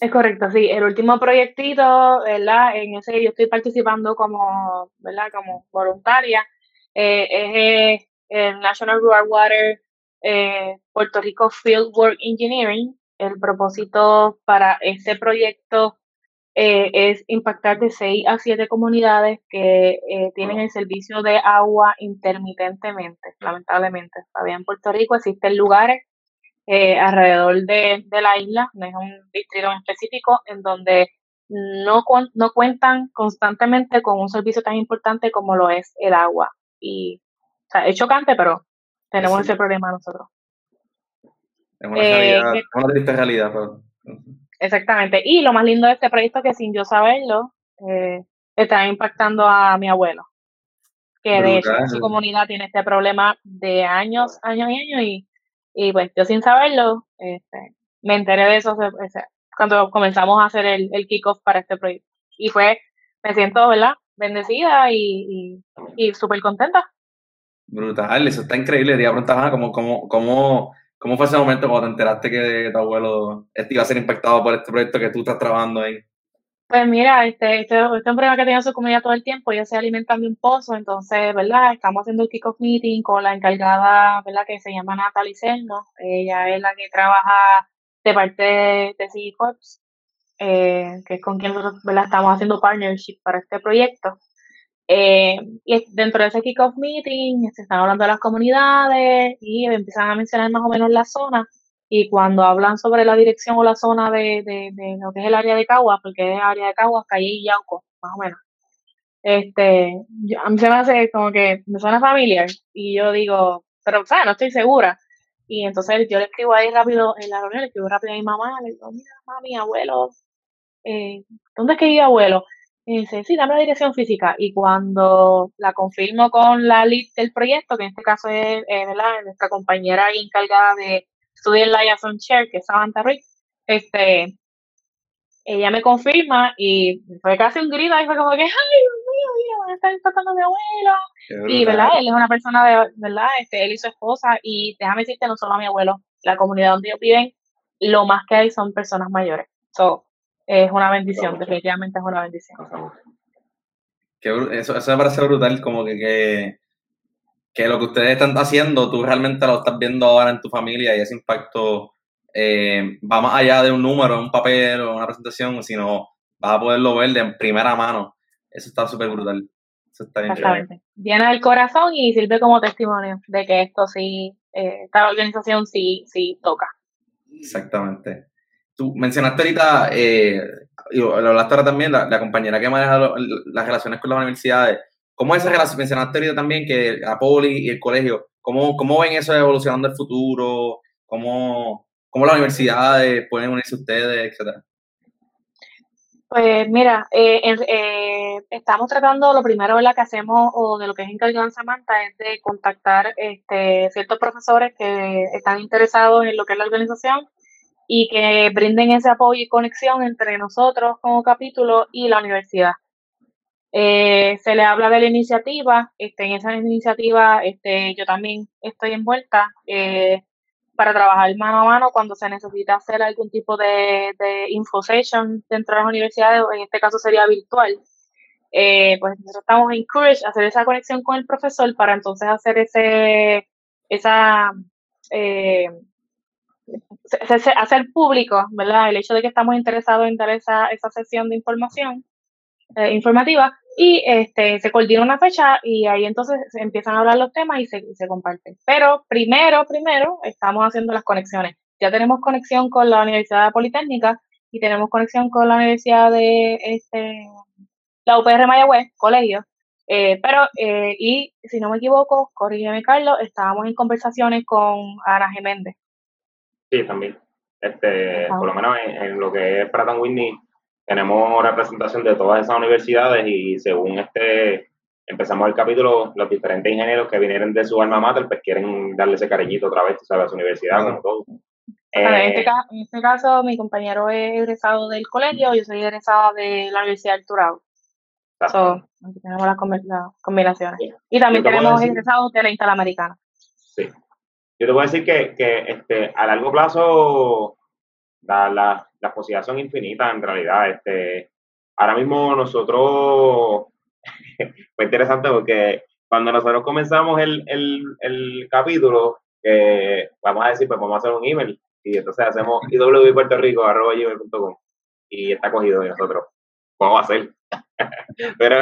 Es correcto, sí. El último proyectito, ¿verdad? En ese yo estoy participando como, ¿verdad? Como voluntaria. Eh, es el National Rural Water eh, Puerto Rico Field Work Engineering. El propósito para este proyecto eh, es impactar de 6 a 7 comunidades que eh, tienen el servicio de agua intermitentemente, lamentablemente. Todavía en Puerto Rico existen lugares eh, alrededor de, la isla, no es un distrito en específico, en donde no, no cuentan constantemente con un servicio tan importante como lo es el agua. Y, o sea, es chocante, pero tenemos ese problema nosotros. Es una, realidad, una triste realidad. Exactamente. Y lo más lindo de este proyecto es que sin yo saberlo, eh, está impactando a mi abuelo, que de hecho su comunidad tiene este problema de años, años y años, y, y pues yo sin saberlo, este, me enteré de eso cuando comenzamos a hacer el, el kickoff para este proyecto. Y fue, me siento, ¿verdad? Bendecida y, y, súper contenta. Brutal, eso está increíble. Te preguntar, ¿cómo, cómo, cómo ¿Cómo fue ese momento cuando te enteraste que tu abuelo iba a ser impactado por este proyecto que tú estás trabajando ahí? Pues mira, este, este, este problema que tenía su comunidad todo el tiempo, ellos se alimentan de un pozo, entonces, ¿verdad? Estamos haciendo el kick-off meeting con la encargada, ¿verdad? Que se llama Natalie Serno, ella es la que trabaja de parte de, de Corps, eh, que es con quien nosotros. Estamos haciendo partnership para este proyecto. Eh, y dentro de ese kickoff meeting se están hablando de las comunidades y empiezan a mencionar más o menos la zona. Y cuando hablan sobre la dirección o la zona de, lo que es el área de Caguas, porque es área de Caguas, Calle y Yauco, más o menos. Este, a mí se me hace como que me suena familiar y yo digo, pero, sea, no estoy segura. Y entonces yo le escribo ahí rápido en la reunión, le escribo rápido a mi mamá, le digo, mira, mami, abuelo, eh, ¿dónde es que vive abuelo? Y dice, sí, dame la dirección física. Y cuando la confirmo con la lead del proyecto, que en este caso es eh, nuestra compañera encargada de estudiar la Liaison Chair, que es Samantha Rick, este, ella me confirma y fue casi un grito y fue como que, ay, Dios mío, mira, me está impactando mi abuelo. Y, ¿verdad? Él es una persona de, ¿verdad? Este, él y su esposa, y déjame decirte, no solo a mi abuelo, la comunidad donde ellos viven, lo más que hay son personas mayores. So, es una bendición, definitivamente es una bendición. eso, eso me parece brutal, como que, que, lo que ustedes están haciendo, tú realmente lo estás viendo ahora en tu familia y ese impacto eh, va más allá de un número, un papel o una presentación, sino vas a poderlo ver de primera mano. Eso está súper brutal. Eso está Exactamente. Llena el corazón y sirve como testimonio de que esto sí, eh, esta organización sí, sí toca. Exactamente tú mencionaste ahorita, eh, lo hablaste ahora también, la, compañera que maneja las relaciones con las universidades. ¿Cómo es esa relación? Mencionaste ahorita también que la poli y el colegio, ¿cómo, cómo ven eso evolucionando el futuro? ¿Cómo, cómo las universidades pueden unirse ustedes, etcétera? Pues mira, eh, eh, estamos tratando, lo primero que hacemos o de lo que es encargado en Samantha es de contactar este, ciertos profesores que están interesados en lo que es la organización y que brinden ese apoyo y conexión entre nosotros como capítulo y la universidad. Eh, se le habla de la iniciativa, este, en esa iniciativa este, yo también estoy envuelta eh, para trabajar mano a mano cuando se necesita hacer algún tipo de, de info session dentro de las universidades, en este caso sería virtual. Eh, pues nosotros estamos encouraged a hacer esa conexión con el profesor para entonces hacer ese, esa, hacer público, ¿verdad? El hecho de que estamos interesados en dar esa, esa sesión de información eh, informativa y este, se coordina una fecha y ahí entonces se empiezan a hablar los temas y se, se comparten. Pero primero, primero, estamos haciendo las conexiones. Ya tenemos conexión con la Universidad Politécnica y tenemos conexión con la Universidad de este, la UPR Mayagüez, colegio. Eh, pero, eh, y si no me equivoco, corrígeme Carlos, estábamos en conversaciones con Ana Geméndez, Sí, también. Este, por lo menos en, lo que es Pratt Whitney, tenemos representación de todas esas universidades y según este empezamos el capítulo, los diferentes ingenieros que vinieron de su alma mater, pues quieren darle ese cariñito otra vez, ¿sabes? a su universidad, como todo. en, este eh, caso, en, este caso, mi compañero es egresado del colegio, yo soy egresada de la Universidad del Turao. So, tenemos las, combinaciones. Y también tenemos egresados de la Interamericana. Sí. Yo te voy a decir que, este, a largo plazo las posibilidades son infinitas en realidad. Este, ahora mismo nosotros, (laughs) fue interesante porque cuando nosotros comenzamos el, el, el capítulo, eh, vamos a decir, pues vamos a hacer un email y entonces hacemos iwpuertorico.com y está cogido de nosotros. ¿Cómo va a ser? (laughs) Pero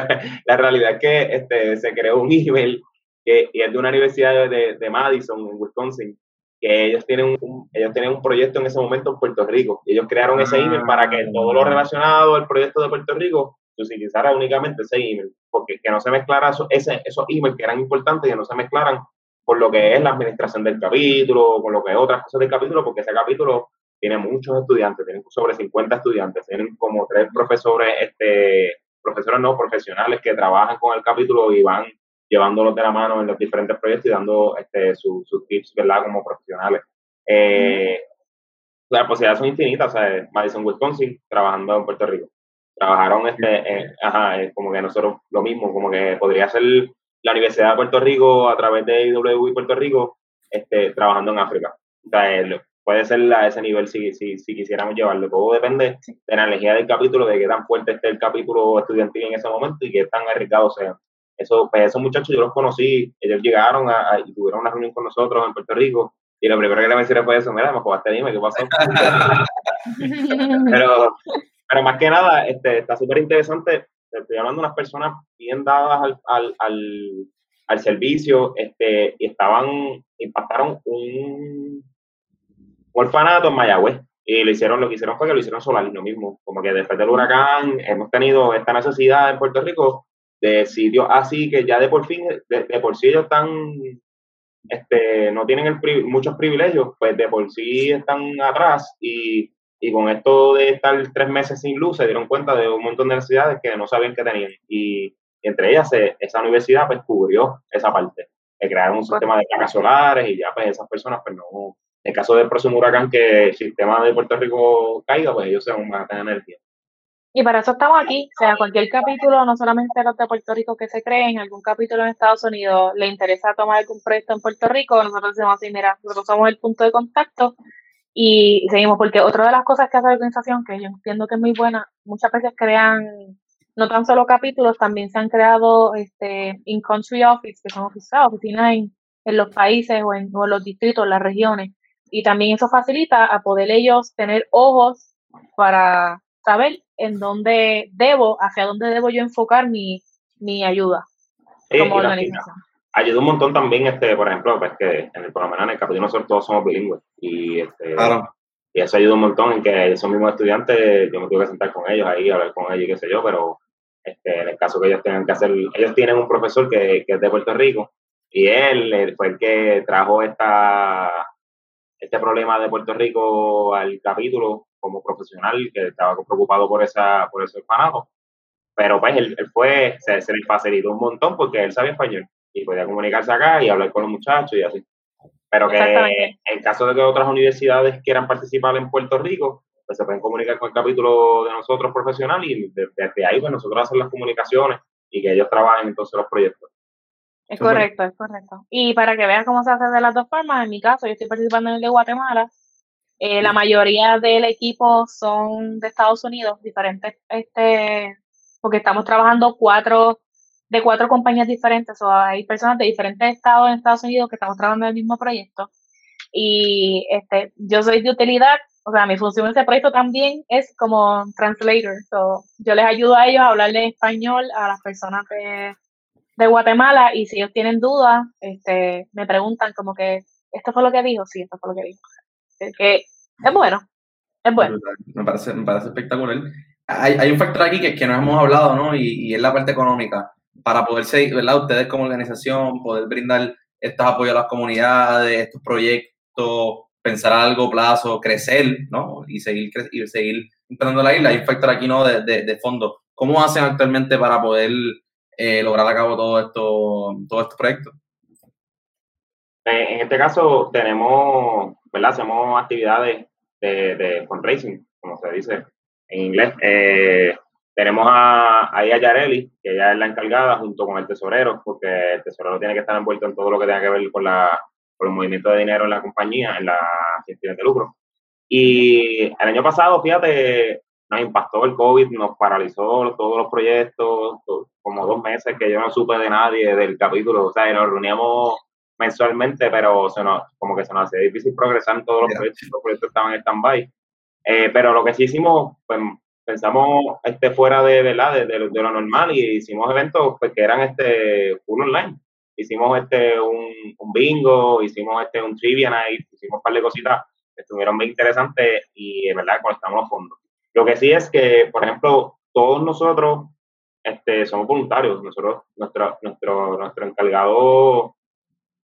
la realidad es que este, se creó un email que y es de una universidad de, de, Madison, en Wisconsin, que ellos tienen, un, ellos tienen un proyecto en ese momento en Puerto Rico. Y ellos crearon ese email para que todo lo relacionado al proyecto de Puerto Rico se utilizara únicamente ese email, porque que no se mezclara eso, ese, esos emails que eran importantes, que no se mezclaran con lo que es la administración del capítulo, con lo que es otras cosas del capítulo, porque ese capítulo tiene muchos estudiantes, tienen sobre 50 estudiantes, tienen como tres profesores, este, profesores no profesionales que trabajan con el capítulo y van llevándolos de la mano en los diferentes proyectos y dando este, sus tips, ¿verdad? Como profesionales. Eh, las posibilidades son infinitas, o sea, Madison, Wisconsin, trabajando en Puerto Rico. Trabajaron, este, ajá, como que nosotros lo mismo, como que podría ser la Universidad de Puerto Rico a través de IWI Puerto Rico, este, trabajando en África. O sea, puede ser a ese nivel si, si, si quisiéramos llevarlo. Todo depende de la energía del capítulo, de qué tan fuerte esté el capítulo estudiantil en ese momento y qué tan arriesgado sea. Eso, pues esos muchachos yo los conocí, ellos llegaron a, y tuvieron una reunión con nosotros en Puerto Rico y lo primero que le mencioné fue eso, mira, me jugaste, dime qué pasó. (laughs) pero, pero más que nada, este, está súper interesante, estoy hablando de unas personas bien dadas al, al, al, al servicio, este, y estaban, impactaron un orfanato en Mayagüez. Y lo hicieron, lo que hicieron fue que lo hicieron solar, lo mismo. Como que después del huracán hemos tenido esta necesidad en Puerto Rico de sitios así que ya de por fin, de, por sí ellos están, este, no tienen el, muchos privilegios, pues de por sí están atrás y, y, con esto de estar tres meses sin luz se dieron cuenta de un montón de necesidades que no sabían que tenían. Y, entre ellas esa universidad pues cubrió esa parte, de crear un sistema de placas solares y ya pues esas personas pues no, en caso del próximo huracán que el sistema de Puerto Rico caiga, pues ellos se van a tener energía. Y para eso estamos aquí, o sea, cualquier capítulo, no solamente los de Puerto Rico que se creen, algún capítulo en Estados Unidos le interesa tomar algún proyecto en Puerto Rico, nosotros decimos así, mira, nosotros somos el punto de contacto y seguimos, porque otra de las cosas que hace la organización, que yo entiendo que es muy buena, muchas veces crean no tan solo capítulos, también se han creado este in-country office, que son oficinas, oficinas en, en los países o en, o en los distritos, las regiones, y también eso facilita a poder ellos tener ojos para saber en dónde debo, hacia dónde debo yo enfocar mi, mi ayuda como organización. Ayuda un montón también, este, por ejemplo, pues que en el, por lo menos en el capítulo nosotros todos somos bilingües y, este, y eso ayuda un montón en que esos mismos estudiantes, yo me tuve que sentar con ellos ahí, hablar con ellos y qué sé yo, pero este, en el caso que ellos tengan que hacer, ellos tienen un profesor que, que es de Puerto Rico y él fue el que trajo esta, este problema de Puerto Rico al capítulo como profesional que estaba preocupado por esa por ese orfanato. Pero pues él, fue, se, le facilitó un montón porque él sabía español y podía comunicarse acá y hablar con los muchachos y así. Pero que en caso de que otras universidades quieran participar en Puerto Rico, pues se pueden comunicar con el capítulo de nosotros profesional y desde, ahí pues nosotros hacer las comunicaciones y que ellos trabajen entonces los proyectos. Es correcto, es correcto. Y para que vean cómo se hace de las dos formas, en mi caso, yo estoy participando en el de Guatemala eh, la mayoría del equipo son de Estados Unidos, diferentes, este, porque estamos trabajando cuatro, de cuatro compañías diferentes, o hay personas de diferentes estados en Estados Unidos que estamos trabajando en el mismo proyecto. Y este, yo soy de utilidad, o sea, mi función en ese proyecto también es como translator. So, yo les ayudo a ellos a hablarle español a las personas de, de Guatemala y si ellos tienen dudas, este, me preguntan como que, ¿esto fue lo que dijo? Sí, esto fue lo que dijo que es bueno, es bueno. Me parece, me parece espectacular. Hay, hay un factor aquí que, que no hemos hablado, ¿no? Y, y, es la parte económica. Para poder seguir, ¿verdad? Ustedes como organización, poder brindar estos apoyos a las comunidades, estos proyectos, pensar a largo plazo, crecer, ¿no? Y seguir, y seguir implantando la isla. Hay un factor aquí, ¿no? De, de, de fondo. ¿Cómo hacen actualmente para poder eh, lograr a cabo todo esto, todo estos proyectos? En este caso tenemos ¿verdad? Hacemos actividades de, de fundraising, como se dice en inglés. Eh, tenemos a, ahí a Yareli, que ella es la encargada junto con el tesorero, porque el tesorero tiene que estar envuelto en todo lo que tenga que ver con, la, con el movimiento de dinero en la compañía, en la gestión de lucro. Y el año pasado, fíjate, nos impactó el COVID, nos paralizó todos los proyectos, como dos meses que yo no supe de nadie del capítulo, o sea, nos reuníamos mensualmente, pero se nos, como que se nos hacía difícil progresar en todos los proyectos, los proyectos estaban en stand-by. Eh, pero lo que sí hicimos, pues pensamos este, fuera de, de, de, de, lo normal y hicimos eventos pues, que eran este, full online. Hicimos este, un, un bingo, hicimos este, un trivia night, hicimos un par de cositas que estuvieron muy interesantes y de verdad conectamos los fondos. Lo que sí es que, por ejemplo, todos nosotros este, somos voluntarios. Nosotros, nuestro, nuestro, nuestro encargado, o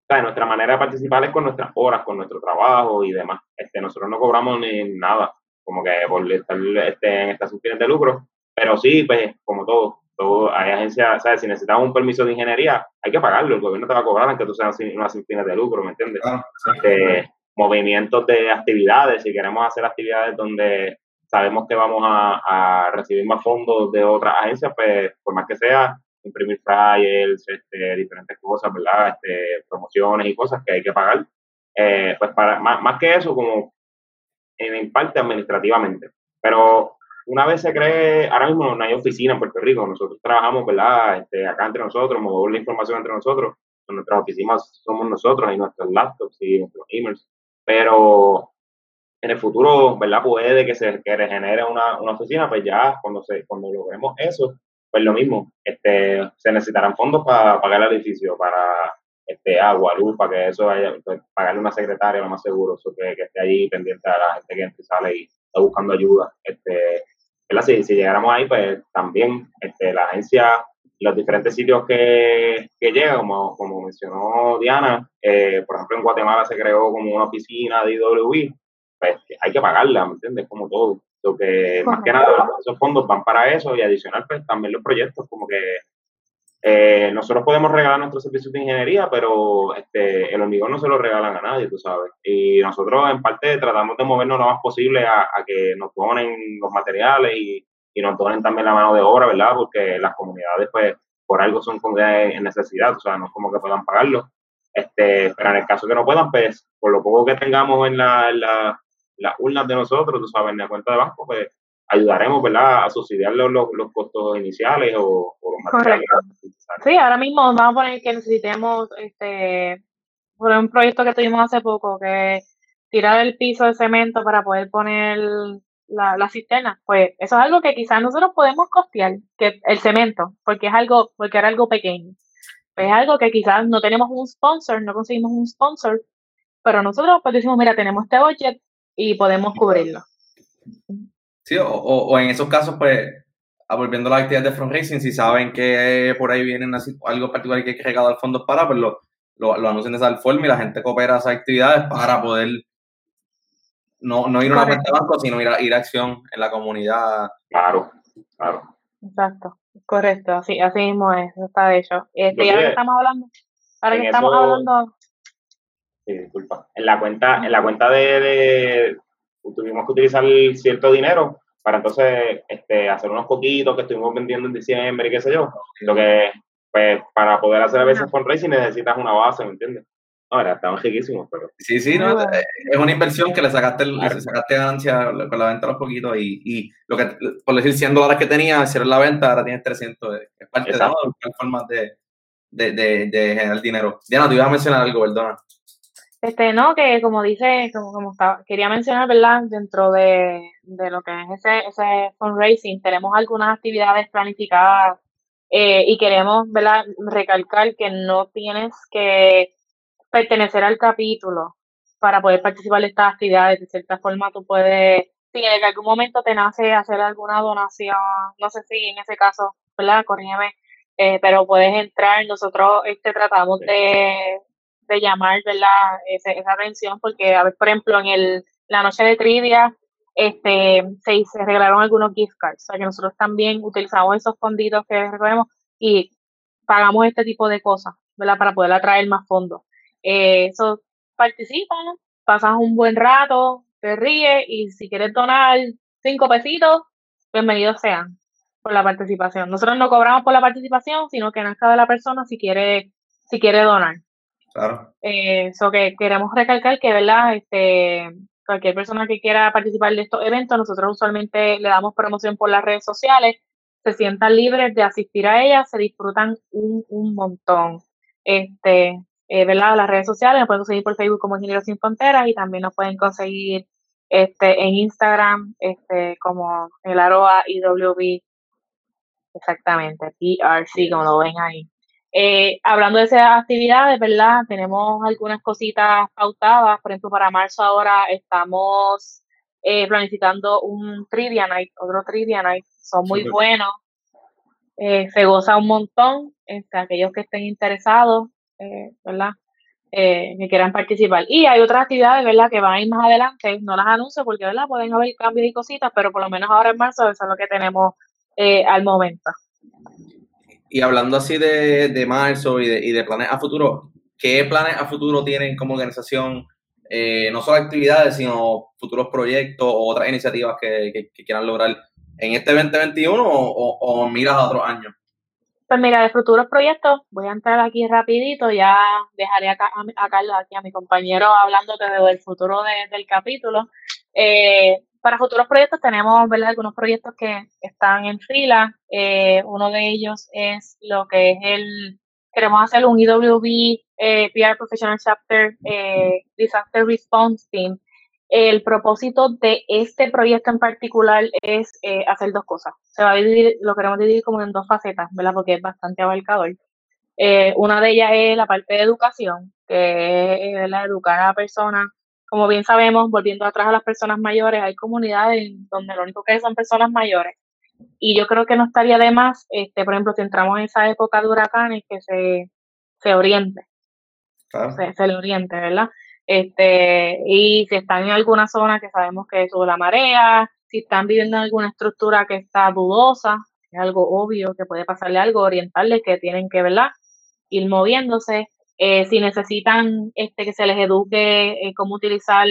sea, nuestra manera de participar es con nuestras horas, con nuestro trabajo y demás. Este, nosotros no cobramos ni nada, como que por estar este, en estas fines de lucro. Pero sí, pues, como todo, todo hay agencias, ¿sabes? Si necesitas un permiso de ingeniería, hay que pagarlo. El gobierno te va a cobrar aunque tú seas una sin fines de lucro, ¿me entiendes? Este, movimientos de actividades, si queremos hacer actividades donde sabemos que vamos a, recibir más fondos de otras agencias, pues por más que sea, imprimir flyers, este, diferentes cosas, ¿verdad? Este, promociones y cosas que hay que pagar. Eh, pues para más, más, que eso, como en parte administrativamente. Pero una vez se cree, ahora mismo no hay oficina en Puerto Rico, nosotros trabajamos, ¿verdad? Este, acá entre nosotros, movemos la información entre nosotros, nuestras oficinas somos nosotros y nuestros laptops y nuestros emails. Pero en el futuro, ¿verdad? Puede que se que regenere una, una, oficina, pues ya cuando se cuando logremos eso, pues lo mismo, este, se necesitarán fondos para pagar el edificio, para este, agua, luz, para que eso vaya, pues, pagarle una secretaria lo más seguro, eso que, esté allí pendiente a la gente que entra y sale y está buscando ayuda. Este, Si, si llegáramos ahí, pues también este, la agencia, los diferentes sitios que, que llegan, como, como mencionó Diana, eh, por ejemplo en Guatemala se creó como una oficina de IWI, pues hay que pagarla, ¿me entiendes? Como todo. Lo que más que nada esos fondos van para eso y adicional pues también los proyectos, como que eh, nosotros podemos regalar nuestros servicios de ingeniería, pero este, el hormigón no se lo regalan a nadie, tú sabes. Y nosotros en parte tratamos de movernos lo más posible a, que nos donen los materiales y, y, nos donen también la mano de obra, ¿verdad? Porque las comunidades pues por algo son en necesidad, o sea, no es como que puedan pagarlo. Este, pero en el caso que no puedan, pues por lo poco que tengamos en la, en la las urnas de nosotros, tú sabes, en la cuenta de banco, pues ayudaremos, ¿verdad?, a subsidiar los, los, costos iniciales o, los materiales. Sí, ahora mismo vamos a poner que necesitemos, este, por un proyecto que tuvimos hace poco, que tirar el piso de cemento para poder poner la, la cisterna, pues eso es algo que quizás nosotros podemos costear, que el cemento, porque es algo, porque era algo pequeño. es algo que quizás no tenemos un sponsor, no conseguimos un sponsor, pero nosotros pues decimos, mira, tenemos este budget, y podemos cubrirlo. Sí, o, o, en esos casos, pues, volviendo a la actividad de front racing, si saben que por ahí viene algo particular que hay que recaudar fondos para, pues lo, lo, lo, anuncian de esa forma y la gente coopera a esas actividades para poder no, no ir a una cuenta de banco, sino ir a, ir a acción en la comunidad. Claro, claro. Exacto, correcto, así, así mismo es, está hecho. Este, ahora que estamos hablando, ahora que estamos hablando Sí, disculpa. En la cuenta, en la cuenta de, tuvimos que utilizar cierto dinero para entonces este, hacer unos poquitos que estuvimos vendiendo en diciembre y qué sé yo. Lo que, pues, para poder hacer a veces fundraising necesitas una base, ¿me entiendes? Ahora, estaban riquísimos, pero... Sí, sí, no, es una inversión que le sacaste, le sacaste ganancia con la venta de los poquitos y, y, lo que, por decir 100 dólares que tenía, hicieron la venta, ahora tienes 300. Es parte de las formas de, de, de, de generar dinero. Diana, te ibas a mencionar algo, perdona. Este, no, que como dice, como, como estaba, quería mencionar, ¿verdad? Dentro de, de lo que es ese, ese fundraising, tenemos algunas actividades planificadas eh, y queremos, ¿verdad? Recalcar que no tienes que pertenecer al capítulo para poder participar de estas actividades. De cierta forma, tú puedes, si en algún momento te nace hacer alguna donación, no sé si en ese caso, ¿verdad? Corrígeme, eh, pero puedes entrar. Nosotros este, tratamos de de llamar, ¿verdad? Esa, esa atención, porque, a ver, por ejemplo, en el, la noche de trivia, este, se, se regalaron algunos gift cards, o sea que nosotros también utilizamos esos fonditos que recogemos y pagamos este tipo de cosas, ¿verdad? Para poder atraer más fondos. Eh, eso participan, pasas un buen rato, te ríes y si quieres donar cinco pesitos, bienvenidos sean por la participación. Nosotros no cobramos por la participación, sino que nazca de la persona si quiere, si quiere donar. Eso eh, que queremos recalcar que, ¿verdad? Este, cualquier persona que quiera participar de estos eventos, nosotros usualmente le damos promoción por las redes sociales. se sientan libres de asistir a ellas, se disfrutan un, un montón. Este, eh, ¿verdad? Las redes sociales nos pueden conseguir por Facebook como Ingenieros Sin Fronteras y también nos pueden conseguir este, en Instagram este, como el arroba IWB, exactamente, PRC, como lo ven ahí. Eh, hablando de esas actividades, ¿verdad? Tenemos algunas cositas pautadas, por ejemplo, para marzo ahora estamos eh, planificando un trivia night, otro trivia night, son muy buenos, eh, se goza un montón, este, aquellos que estén interesados, eh, ¿verdad? Eh, que quieran participar. Y hay otras actividades, ¿verdad? Que van a ir más adelante, no las anuncio porque, ¿verdad? Pueden haber cambios y cositas, pero por lo menos ahora en marzo eso es lo que tenemos al momento. Y hablando así de, de marzo y de, y de planes a futuro, ¿qué planes a futuro tienen como organización? no solo actividades, sino futuros proyectos o otras iniciativas que, que quieran lograr en este 2021 o, miras a otros años? Pues mira, de futuros proyectos, voy a entrar aquí rapidito, ya dejaré acá, a, Carlos, aquí a mi compañero, hablándote del futuro del capítulo. Eh, para futuros proyectos tenemos ¿verdad? algunos proyectos que están en fila. Eh, uno de ellos es lo que es el, queremos hacer un IWB eh, PR Professional Chapter Disaster Response Team el propósito de este proyecto en particular es eh, hacer dos cosas. Se va a dividir, lo queremos dividir como en dos facetas, ¿verdad? Porque es bastante abarcador. Eh, una de ellas es la parte de educación, que es la educar a la persona. Como bien sabemos, volviendo atrás a las personas mayores, hay comunidades donde lo único que hay son personas mayores. Y yo creo que no estaría de más, este, por ejemplo, si entramos en esa época de huracanes, que se, se oriente. Se, se le oriente, ¿verdad? Este, y si están en alguna zona que sabemos que sube la marea, si están viviendo en alguna estructura que está dudosa, es algo obvio que puede pasarle algo, orientarles que tienen que, ¿verdad? Ir moviéndose. Eh, si necesitan este, que se les eduque eh, cómo utilizar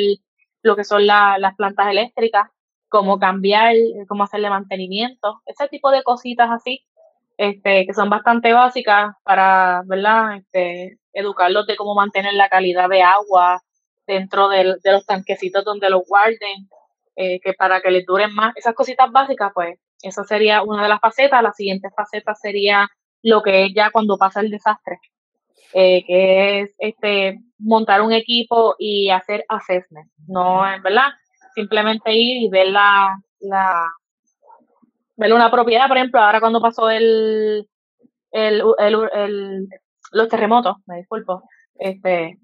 lo que son las plantas eléctricas, cómo cambiar, cómo hacerle mantenimiento, ese tipo de cositas así, este, que son bastante básicas para, ¿verdad? Este, educarlos de cómo mantener la calidad de agua dentro de, los tanquecitos donde los guarden, eh, que para que les duren más. Esas cositas básicas, pues, esa sería una de las facetas. La siguiente faceta sería lo que es ya cuando pasa el desastre, eh, que es este montar un equipo y hacer assessment. No, en verdad, simplemente ir y ver la, la ver una propiedad, por ejemplo, ahora cuando pasó el, el, el los terremotos, me disculpo, este,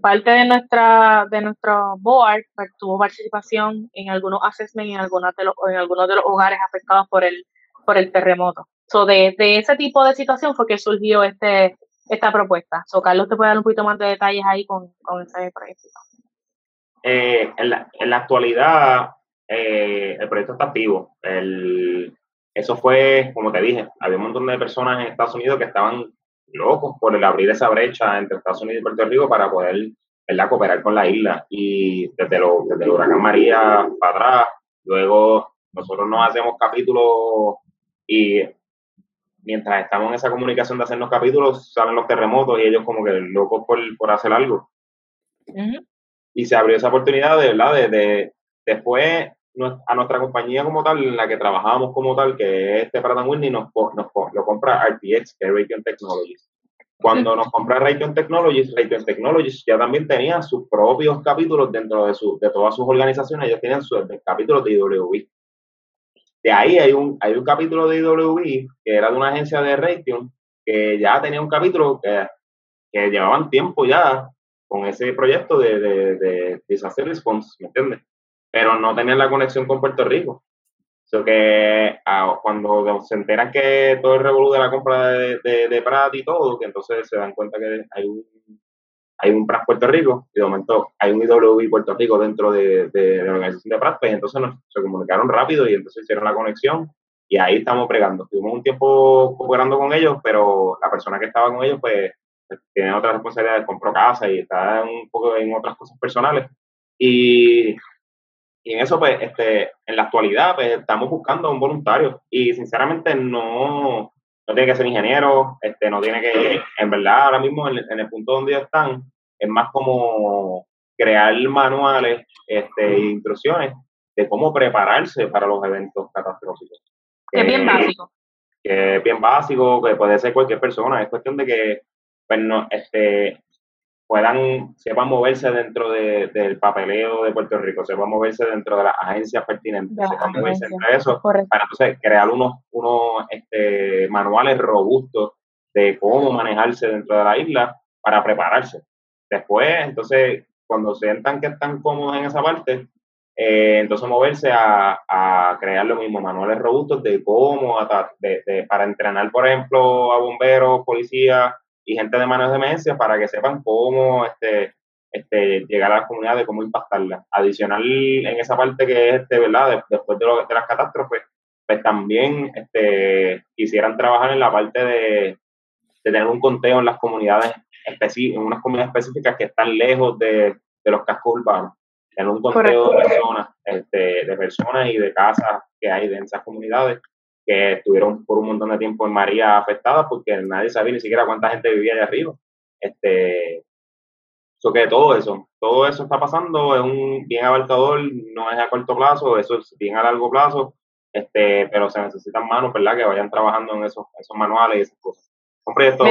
parte de nuestra de nuestro board pues, tuvo participación en algunos assessments en algunos de los en algunos de los hogares afectados por el por el terremoto. So, de, ese tipo de situación fue que surgió este esta propuesta. So, Carlos te puede dar un poquito más de detalles ahí con, con ese proyecto. Eh, en, la, en la actualidad eh, el proyecto está activo. El, eso fue, como te dije, había un montón de personas en Estados Unidos que estaban locos por el abrir esa brecha entre Estados Unidos y Puerto Rico para poder ¿verdad? cooperar con la isla. Y desde, lo, desde el huracán María para atrás, luego nosotros nos hacemos capítulos y mientras estamos en esa comunicación de hacernos capítulos, salen los terremotos y ellos como que locos por, por hacer algo. Y se abrió esa oportunidad de, ¿verdad? De, de, después a nuestra compañía como tal, en la que trabajábamos como tal, que es este Pratt Whitney, nos, nos, lo compra RTX, que es Raytheon Technologies. Cuando nos compra Raytheon Technologies, Raytheon Technologies ya también tenía sus propios capítulos dentro de, su, de todas sus organizaciones, ellos tenían sus capítulos de IWB. De ahí hay un, hay un capítulo de IWB que era de una agencia de Raytheon que ya tenía un capítulo que, que llevaban tiempo ya con ese proyecto de, de, de Disaster Response, ¿me entiendes? pero no tenían la conexión con Puerto Rico. So que ah, cuando se enteran que todo el revolú de la compra de, de, Prat y todo, que entonces se dan cuenta que hay un, hay un Prat Puerto Rico, y de momento hay un IWB Puerto Rico dentro de, de, la organización de Prat, pues entonces nos, se comunicaron rápido y entonces hicieron la conexión y ahí estamos pregando. Estuvimos un tiempo cooperando con ellos, pero la persona que estaba con ellos, pues, tiene otras responsabilidades, compró casa y está un poco en otras cosas personales. Y y en eso, pues, este, en la actualidad, pues, estamos buscando un voluntario. Y sinceramente no, no tiene que ser ingeniero, este, no tiene que, en verdad, ahora mismo en, el punto donde ellos están, es más como crear manuales, este, instrucciones de cómo prepararse para los eventos catastróficos. Que es bien básico. Que es bien básico, que puede ser cualquier persona. Es cuestión de que pues, no, este, puedan, sepan moverse dentro de, del papeleo de Puerto Rico, sepan moverse dentro de las agencias pertinentes, sepan moverse entre eso, para entonces crear unos, unos este, manuales robustos de cómo manejarse dentro de la isla para prepararse. Después, entonces, cuando sientan que están cómodos en esa parte, eh, entonces moverse a, a, crear lo mismo, manuales robustos de cómo, de, para entrenar, por ejemplo, a bomberos, policías y gente de manos de emergencia para que sepan cómo este, este, llegar a las comunidades, cómo impactarlas. Adicional en esa parte que es, este, ¿verdad? después de, de, las catástrofes, pues también este, quisieran trabajar en la parte de, de tener un conteo en las comunidades en unas comunidades específicas que están lejos de, de los cascos urbanos, en un conteo de personas, este, de personas y de casas que hay en esas comunidades que estuvieron por un montón de tiempo en María afectadas porque nadie sabía ni siquiera cuánta gente vivía allá arriba. Este, eso que todo eso, todo eso está pasando, es un bien abarcador, no es a corto plazo, eso es bien a largo plazo, este, pero se necesitan manos, ¿verdad? Que vayan trabajando en esos, esos manuales y esas cosas. Un proyecto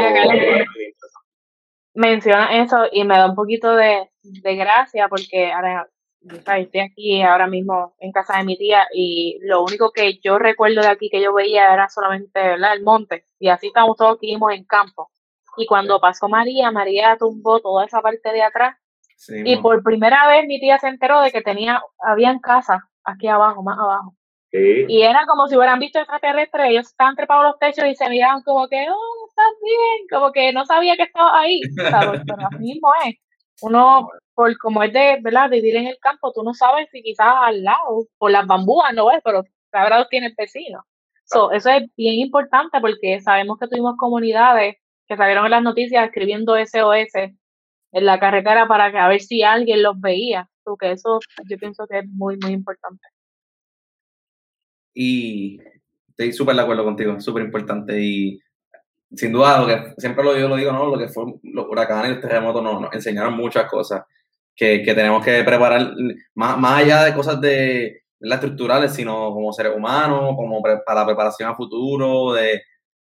menciona eso y me da un poquito de, de gracia porque ahora estoy aquí ahora mismo en casa de mi tía y lo único que yo recuerdo de aquí que yo veía era solamente ¿verdad? el monte y así estamos todos aquí en campo. Y cuando pasó María, María tumbó toda esa parte de atrás y por primera vez mi tía se enteró de que tenía, habían casas aquí abajo, más abajo. Y era como si hubieran visto extraterrestres, ellos estaban trepados los techos y se miraban como que, oh, estás bien, como que no sabía que estaba ahí. Pero así mismo es. Uno, por como es de, ¿verdad? vivir en el campo, tú no sabes si quizás al lado, por las bambúas no es, pero sabrá tiene vecinos. So, eso es bien importante porque sabemos que tuvimos comunidades que salieron en las noticias escribiendo SOS en la carretera para que a ver si alguien los veía. Porque eso yo pienso que es muy, muy importante. Y estoy súper de acuerdo contigo, súper importante. Y sin duda, lo que siempre lo, yo lo digo, ¿no? Lo que fue los huracanes y los terremotos nos, enseñaron muchas cosas que, que tenemos que preparar, más, más, allá de cosas de las estructurales, sino como seres humanos, como para preparación a futuro, de,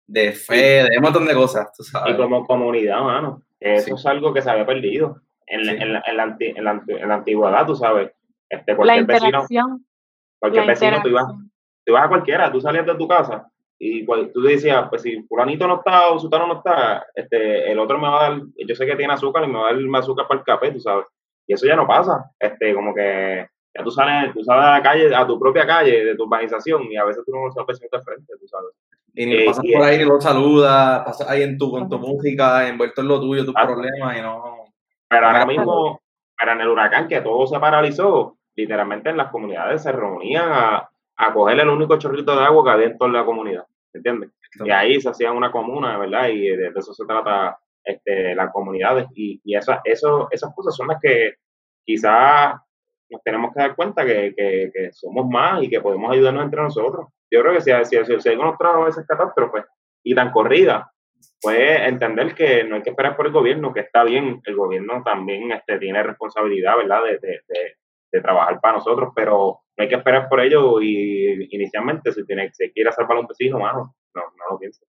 de fe, de un montón de cosas, tú sabes. Y como comunidad, mano. Eso es algo que se había perdido en, en, la, en, la, en, la, antigüedad, tú sabes. Este, la interacción. cualquier vecino, tú ibas, tú vas a cualquiera, tú salías de tu casa y tú decías, pues si fulanito no está o sultano no está, este, el otro me va a dar, yo sé que tiene azúcar y me va a dar más azúcar para el café, tú sabes. Y eso ya no pasa. Este, como que ya tú sales, tú sales a la calle, a tu propia calle, de tu urbanización, y a veces tú no lo sabes de frente, tú sabes. Y ni eh, pasas por ahí ni lo saludas, pasas ahí en tu, con tu música, envuelto en lo tuyo, tus problemas, y no. Pero ahora mismo, para en el huracán, que todo se paralizó, literalmente en las comunidades se reunían a, a coger el único chorrito de agua que había en toda la comunidad, ¿entiendes? Y ahí se hacía una comuna, ¿verdad? Y de, eso se trata este, las comunidades. Y, y esa, eso, esas cosas son las que quizás nos tenemos que dar cuenta que, que, somos más y que podemos ayudarnos entre nosotros. Yo creo que si, si, si, si algo nos trajo esas catástrofes y tan corrida, pues entender que no hay que esperar por el gobierno, que está bien, el gobierno también este, tiene responsabilidad, ¿verdad?, de, de, de trabajar para nosotros, pero no hay que esperar por ello y inicialmente si tiene se quiere hacer para un vecino, mano, no, no lo pienso.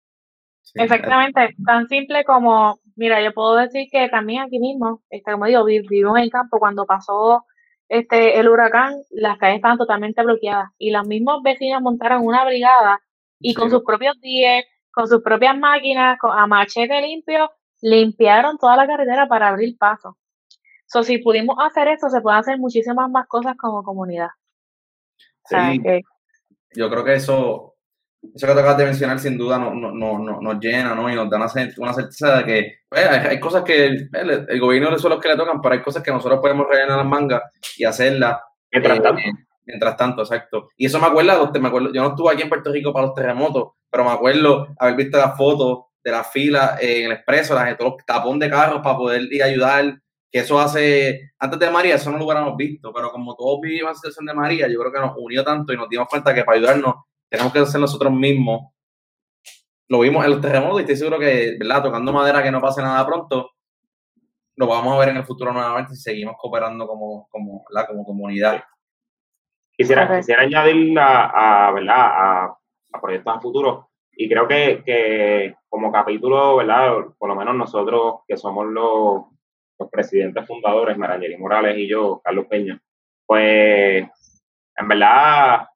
Exactamente, tan simple como, mira, yo puedo decir que también aquí mismo, este, como digo, vivimos en campo, cuando pasó este el huracán, las calles estaban totalmente bloqueadas y los mismos vecinos montaron una brigada y con sus propios días, con sus propias máquinas, con, a machete limpio, limpiaron toda la carretera para abrir paso. So, si pudimos hacer eso, se pueden hacer muchísimas más cosas como comunidad. Sí, yo creo que eso, eso que te acabas de mencionar sin duda no, no, no, nos llena ¿no? y nos da una, certeza de que pues, hay, cosas que el, gobierno son los que le tocan, pero hay cosas que nosotros podemos rellenar las mangas y hacerlas. Mientras eh, tanto. mientras tanto, exacto. Y eso me acuerda, me acuerdo, yo no estuve aquí en Puerto Rico para los terremotos, pero me acuerdo haber visto las fotos de la fila en el expreso, la gente, los tapón de carros para poder ir a ayudar que eso hace, antes de María, eso no lo hubiéramos visto, pero como todos vivimos la situación de María, yo creo que nos unió tanto y nos dimos cuenta que para ayudarnos tenemos que hacer nosotros mismos. Lo vimos en los terremotos y estoy seguro que, ¿verdad? Tocando madera que no pase nada pronto, lo vamos a ver en el futuro nuevamente si seguimos cooperando como, como, como comunidad. Quisiera, quisiera añadir a, ¿verdad? A, a proyectos a futuro. Y creo que, que como capítulo, ¿verdad? Por lo menos nosotros que somos los, los presidentes fundadores, Marangeli Morales y yo, Carlos Peña, pues en verdad,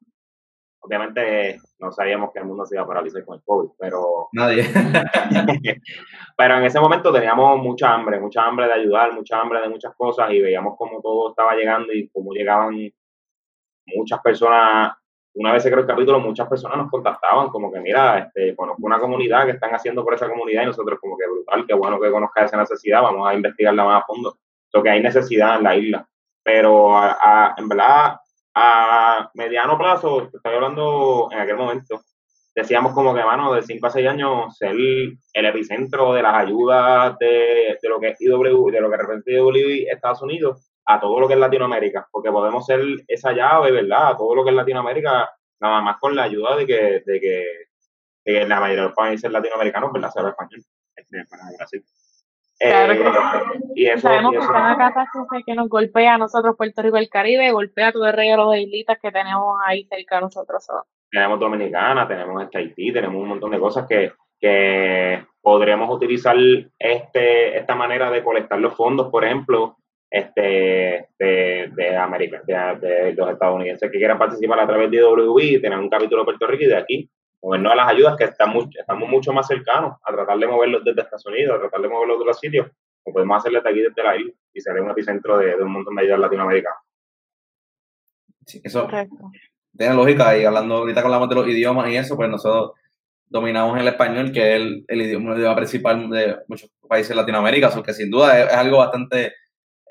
obviamente no sabíamos que el mundo se iba a paralizar con el COVID, pero... Nadie. (laughs) pero en ese momento teníamos mucha hambre, mucha hambre de ayudar, mucha hambre de muchas cosas y veíamos cómo todo estaba llegando y cómo llegaban muchas personas. Una vez se creó el capítulo, muchas personas nos contactaban como que, mira, este, conozco una comunidad que están haciendo por esa comunidad y nosotros como que brutal, qué bueno que conozca esa necesidad, vamos a investigarla más a fondo. Lo que hay necesidad en la isla. Pero en verdad, a mediano plazo, estoy hablando en aquel momento, decíamos como que, mano, de 5 a 6 años, ser el epicentro de las ayudas de, de lo que es IW, de lo que representa IW Estados Unidos, a todo lo que es Latinoamérica, porque podemos ser esa llave, ¿verdad? A todo lo que es Latinoamérica, nada más con la ayuda de que, de que, de la mayoría de los países latinoamericanos, ¿verdad? Se habla español, este, para Brasil. Claro que eh, y sabemos que cada catástrofe que nos golpea a nosotros, Puerto Rico y el Caribe, golpea todo el regalo de islitas que tenemos ahí cerca de nosotros. Tenemos Dominicana, tenemos este Haití, tenemos un montón de cosas que, que podríamos utilizar este, esta manera de colectar los fondos, por ejemplo, este, de, de América, de, los estadounidenses que quieran participar a través de IWI, tener un capítulo de Puerto Rico y de aquí movernos a las ayudas que estamos, estamos mucho más cercanos a tratar de moverlos desde Estados Unidos, a tratar de moverlos de otros sitios, como podemos hacerlo desde aquí, desde la isla, y ser un epicentro de, un montón de ayudas latinoamericanas. Sí, eso tiene lógica, y hablando ahorita que hablamos de los idiomas y eso, pues nosotros dominamos el español, que es el, idioma, principal de muchos países de Latinoamérica, o que sin duda es, algo bastante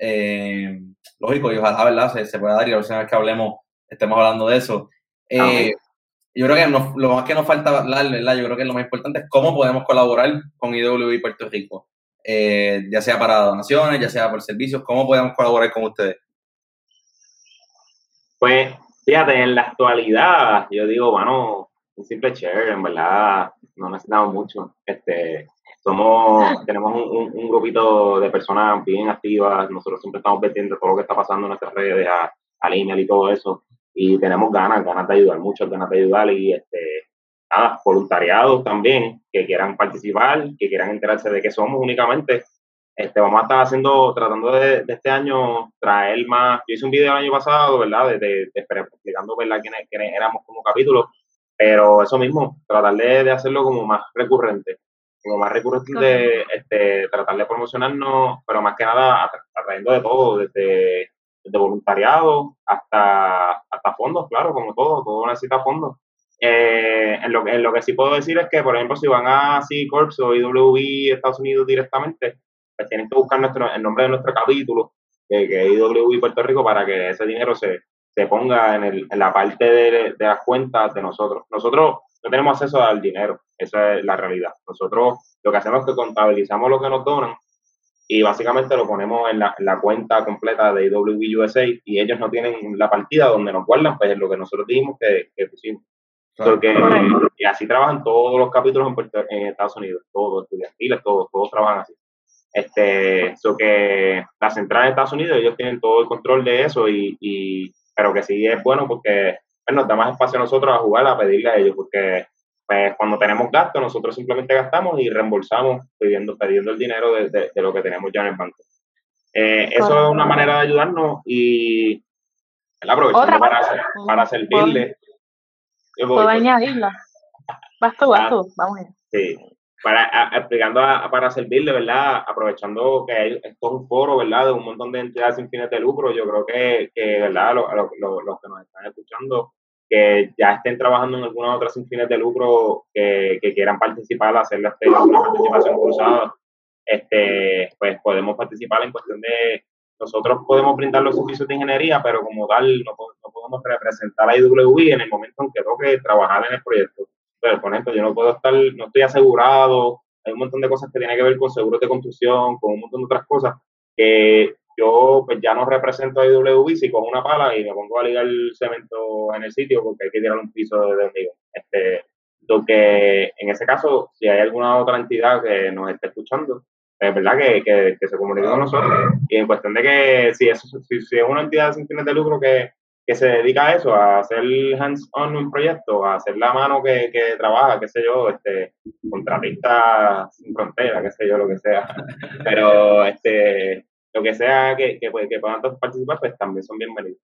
eh, lógico y ojalá, ¿verdad? Se, se pueda dar y la próxima vez que hablemos estemos hablando de eso. Eh, yo creo que lo más que nos falta hablar, ¿verdad? Yo creo que lo más importante es cómo podemos colaborar con IWI Puerto Rico, eh, ya sea para donaciones, ya sea por servicios, ¿cómo podemos colaborar con ustedes? Pues, fíjate, en la actualidad, yo digo, bueno, un simple share, en verdad, no necesitamos mucho. Este, somos, tenemos un, grupito de personas bien activas, nosotros siempre estamos pendientes todo lo que está pasando en nuestras redes, a, a y todo eso y tenemos ganas, ganas de ayudar, muchas ganas de ayudar y este, nada, voluntariados también que quieran participar, que quieran enterarse de qué somos únicamente. Este, vamos a estar haciendo, tratando de, este año traer más. Yo hice un video el año pasado, ¿verdad? De, de, explicando, ¿verdad? Quiénes, quiénes, éramos como capítulo, pero eso mismo, tratar de, hacerlo como más recurrente, como más recurrente, este, tratar de promocionarnos, pero más que nada atrayendo de todo, desde de voluntariado hasta, hasta fondos, claro, como todo, todo necesita fondos. Eh, en, lo, en lo que sí puedo decir es que, por ejemplo, si van a C Corps o IWI Estados Unidos directamente, pues tienen que buscar nuestro, el nombre de nuestro capítulo, que, que es IWI Puerto Rico, para que ese dinero se, se ponga en, el, en la parte de, de, las cuentas de nosotros. Nosotros no tenemos acceso al dinero, esa es la realidad. Nosotros lo que hacemos es que contabilizamos lo que nos donan y básicamente lo ponemos en la, la cuenta completa de USA y ellos no tienen la partida donde nos guardan, pues es lo que nosotros dijimos que, que pusimos. Porque, y así trabajan todos los capítulos en, Estados Unidos, todos estudiantiles, todos, todos trabajan así. Este, eso que la central de Estados Unidos, ellos tienen todo el control de eso, y, y pero que sí es bueno porque pues, nos da más espacio a nosotros a jugar, a pedirle a ellos, porque pues cuando tenemos gastos, nosotros simplemente gastamos y reembolsamos pidiendo, pidiendo el dinero de, de, lo que tenemos ya en el banco. Eh, eso es una manera de ayudarnos y aprovechando para, para servirle. ¿Puedo añadirla? Vas tú, vas ah, tú, vamos allá. Sí, para, explicando para servirle, ¿verdad? Aprovechando que esto es un foro, ¿verdad? De un montón de entidades sin fines de lucro, yo creo que, que ¿verdad? Los, los, los que nos están escuchando que ya estén trabajando en alguna otra sin fines de lucro que, que quieran participar, hacer este, una participación cruzada, este, pues podemos participar en cuestión de, nosotros podemos brindar los servicios de ingeniería, pero como tal no, no podemos representar a IWI en el momento en que toque trabajar en el proyecto. Pero, por ejemplo, yo no puedo estar, no estoy asegurado, hay un montón de cosas que tienen que ver con seguros de construcción, con un montón de otras cosas que yo pues ya no represento a IWB si con una pala y me pongo a ligar el cemento en el sitio porque hay que tirar un piso de hormigón. Este, lo que en ese caso, si hay alguna otra entidad que nos esté escuchando, es verdad que, que, se comunique con nosotros. Y en cuestión de que si, eso, si, es una entidad sin fines de lucro que, que se dedica a eso, a hacer hands-on un proyecto, a hacer la mano que, que trabaja, qué sé yo, este, contratista sin frontera, qué sé yo, lo que sea. Pero este, lo que sea que, que, que puedan participar, pues también son bienvenidos.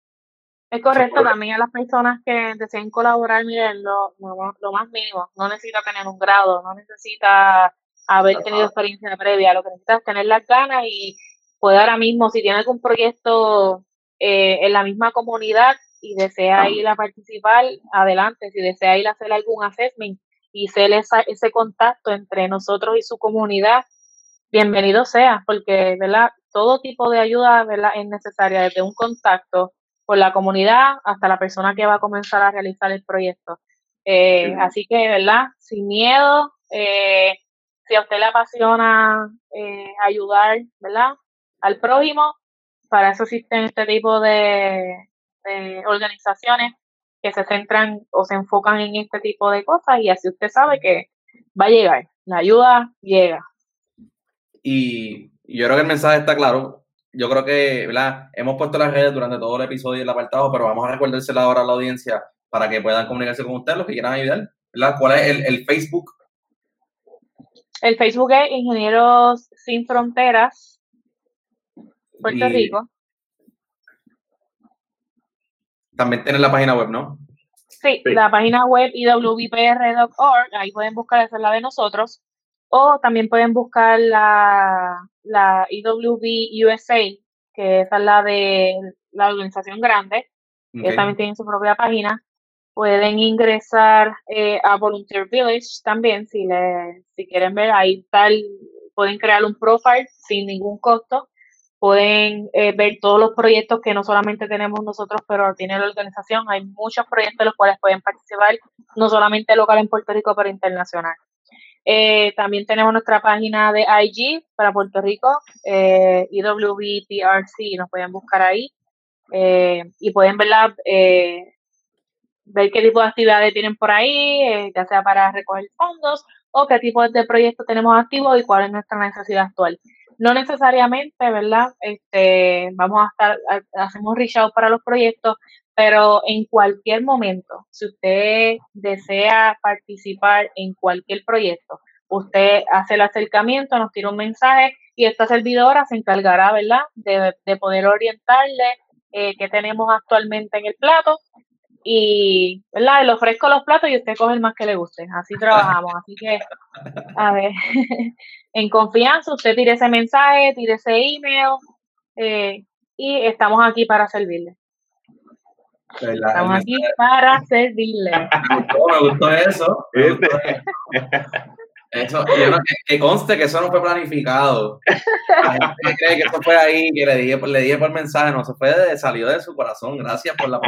Es correcto, también a las personas que deseen colaborar, miren, lo, lo, más mínimo, no necesita tener un grado, no necesita haber tenido experiencia previa, lo que necesita es tener las ganas y puede ahora mismo, si tiene algún proyecto eh, en la misma comunidad y desea ir a participar, adelante, si desea ir a hacer algún assessment y ser ese contacto entre nosotros y su comunidad, bienvenido sea, porque ¿verdad? Todo tipo de ayuda ¿verdad? es necesaria, desde un contacto con la comunidad hasta la persona que va a comenzar a realizar el proyecto. Eh, así que, ¿verdad? Sin miedo, eh, si a usted le apasiona eh, ayudar, ¿verdad? Al prójimo, para eso existen este tipo de, organizaciones que se centran o se enfocan en este tipo de cosas y así usted sabe que va a llegar, la ayuda llega. Y yo creo que el mensaje está claro yo creo que, ¿verdad? Hemos puesto las redes durante todo el episodio y el apartado, pero vamos a recordársela ahora a la audiencia para que puedan comunicarse con ustedes, los que quieran ayudar, ¿verdad? ¿Cuál es el, Facebook? El Facebook es Ingenieros Sin Fronteras, Puerto Rico. También tienen la página web, ¿no? Sí, la página web iwpr.org, ahí pueden buscar, esa es la de nosotros. O también pueden buscar la, la EWB USA, que esa es la de la organización grande, que también tienen su propia página. Pueden ingresar eh, a Volunteer Village también, si, le, si quieren ver, ahí tal, pueden crear un profile sin ningún costo. Pueden eh, ver todos los proyectos que no solamente tenemos nosotros, pero tiene la organización. Hay muchos proyectos en los cuales pueden participar, no solamente local en Puerto Rico, pero internacional. Eh, también tenemos nuestra página de IG para Puerto Rico, eh, nos pueden buscar ahí eh, y pueden eh, ver qué tipo de actividades tienen por ahí, eh, ya sea para recoger fondos o qué tipo de proyectos tenemos activos y cuál es nuestra necesidad actual. No necesariamente, ¿verdad? Este, vamos a estar, hacemos reach out para los proyectos, pero en cualquier momento, si usted desea participar en cualquier proyecto, usted hace el acercamiento, nos tira un mensaje y esta servidora se encargará, ¿verdad?, de, poder orientarle eh, qué tenemos actualmente en el plato y, ¿verdad?, le ofrezco los platos y usted coge el más que le guste. Así trabajamos. Así que, a ver, (laughs) en confianza, usted tire ese mensaje, tire ese email eh, y estamos aquí para servirle. Estamos aquí para servirle. (laughs) Me gustó, eso. Eso, que, conste que eso no fue planificado. La gente cree que eso fue ahí, que le dije, le dije por mensaje, no, se fue, de, salió de su corazón. Gracias por la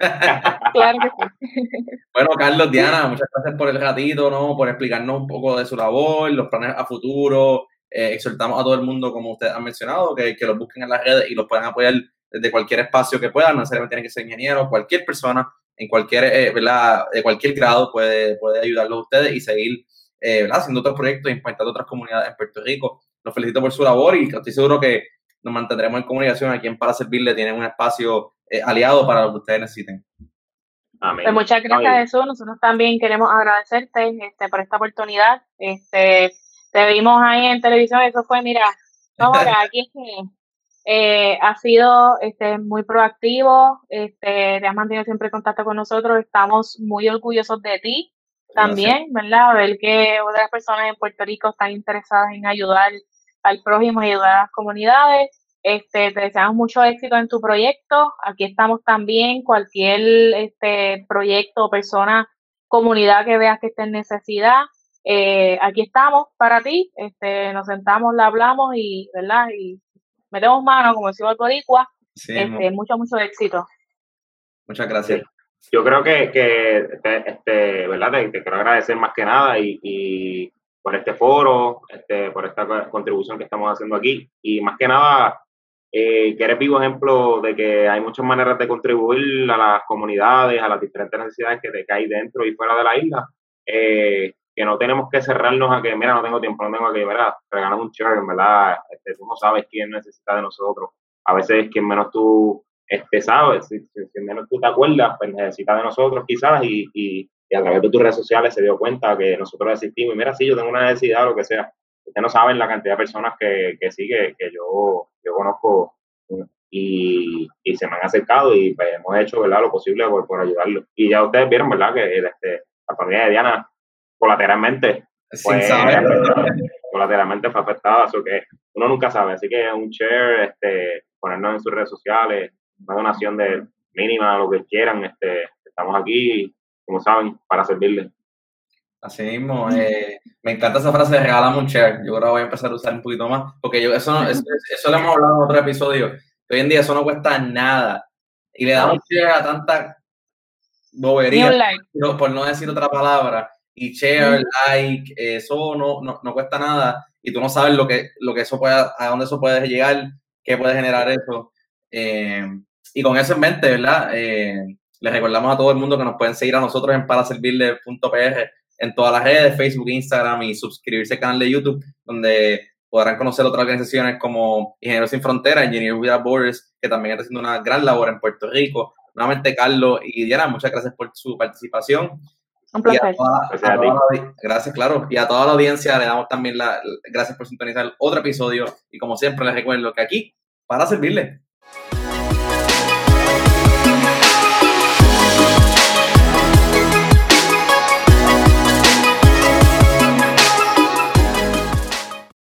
(laughs) Claro que sí. Bueno, Carlos, Diana, muchas gracias por el ratito, ¿no? Por explicarnos un poco de su labor, los planes a futuro. Eh, exhortamos a todo el mundo, como ustedes han mencionado, que, que los busquen en las redes y los puedan apoyar desde cualquier espacio que puedan, no necesariamente tienen que ser ingenieros, cualquier persona en cualquier, eh, ¿verdad? de cualquier grado puede, puede ayudarlos a ustedes y seguir eh, haciendo otros proyectos, impactando otras comunidades en Puerto Rico. Los felicito por su labor y estoy seguro que nos mantendremos en comunicación aquí en Para Servirle. Tienen un espacio eh, aliado para lo que ustedes necesiten. Pues muchas gracias, Jesús. Nosotros también queremos agradecerte este, por esta oportunidad. Este, te vimos ahí en televisión, eso fue, mira, vamos aquí es que eh, ha sido este, muy proactivo, este, te has mantenido siempre en contacto con nosotros, estamos muy orgullosos de ti también, ¿verdad? Ver que otras personas en Puerto Rico están interesadas en ayudar al prójimo y ayudar a las comunidades. Este, te deseamos mucho éxito en tu proyecto. Aquí estamos también, cualquier este, proyecto persona, comunidad que veas que esté en necesidad, eh, aquí estamos para ti. Este, nos sentamos, la hablamos y, ¿verdad? Y metemos mano, como decimos el boricua. este, mucho, mucho éxito. Muchas gracias. Yo creo que, que este, este ¿verdad? Te, quiero agradecer más que nada y, por este foro, este, por esta contribución que estamos haciendo aquí y más que nada eh, que eres vivo ejemplo de que hay muchas maneras de contribuir a las comunidades, a las diferentes necesidades que, te, hay dentro y fuera de la isla. Eh, que no tenemos que cerrarnos a que, mira, no tengo tiempo, no tengo que, mira, regalar un share, ¿verdad? Este, tú no sabes quién necesita de nosotros. A veces quien menos tú este, sabes, si, menos tú te acuerdas, pues necesita de nosotros quizás y, y, a través de tus redes sociales se dio cuenta que nosotros existimos y mira, sí, yo tengo una necesidad o lo que sea. Ustedes no saben la cantidad de personas que, que sí, que, yo, yo conozco y, y, se me han acercado y pues, hemos hecho ¿verdad? lo posible por, por ayudarlos. Y ya ustedes vieron, ¿verdad? Que este, la familia de Diana colateralmente, pues, colateralmente fue afectada, eso que uno nunca sabe. Así que un share, este, ponernos en sus redes sociales, una donación de mínima, lo que quieran, este, estamos aquí, como saben, para servirles. Así mismo, eh, me encanta esa frase de regalamos un share. Yo ahora voy a empezar a usar un poquito más, porque yo eso, eso, eso lo hemos hablado en otro episodio. Hoy en día eso no cuesta nada. Y le damos share a tanta bobería, por no decir otra palabra. Y share, like, eso no, no, no, cuesta nada. Y tú no sabes lo que, lo que eso puede, a dónde eso puede llegar, qué puede generar eso. Eh, y con eso en mente, ¿verdad? Eh, les recordamos a todo el mundo que nos pueden seguir a nosotros en paraservirle.pr en todas las redes, Facebook, Instagram y suscribirse al canal de YouTube, donde podrán conocer otras organizaciones como Ingenieros Sin Fronteras, Engineers Without Borders, que también está haciendo una gran labor en Puerto Rico. Nuevamente, Carlos y Diana, muchas gracias por su participación. Un placer. gracias, claro. Y a toda la audiencia le damos también las gracias por sintonizar otro episodio. Y como siempre, les recuerdo que aquí, para servirle.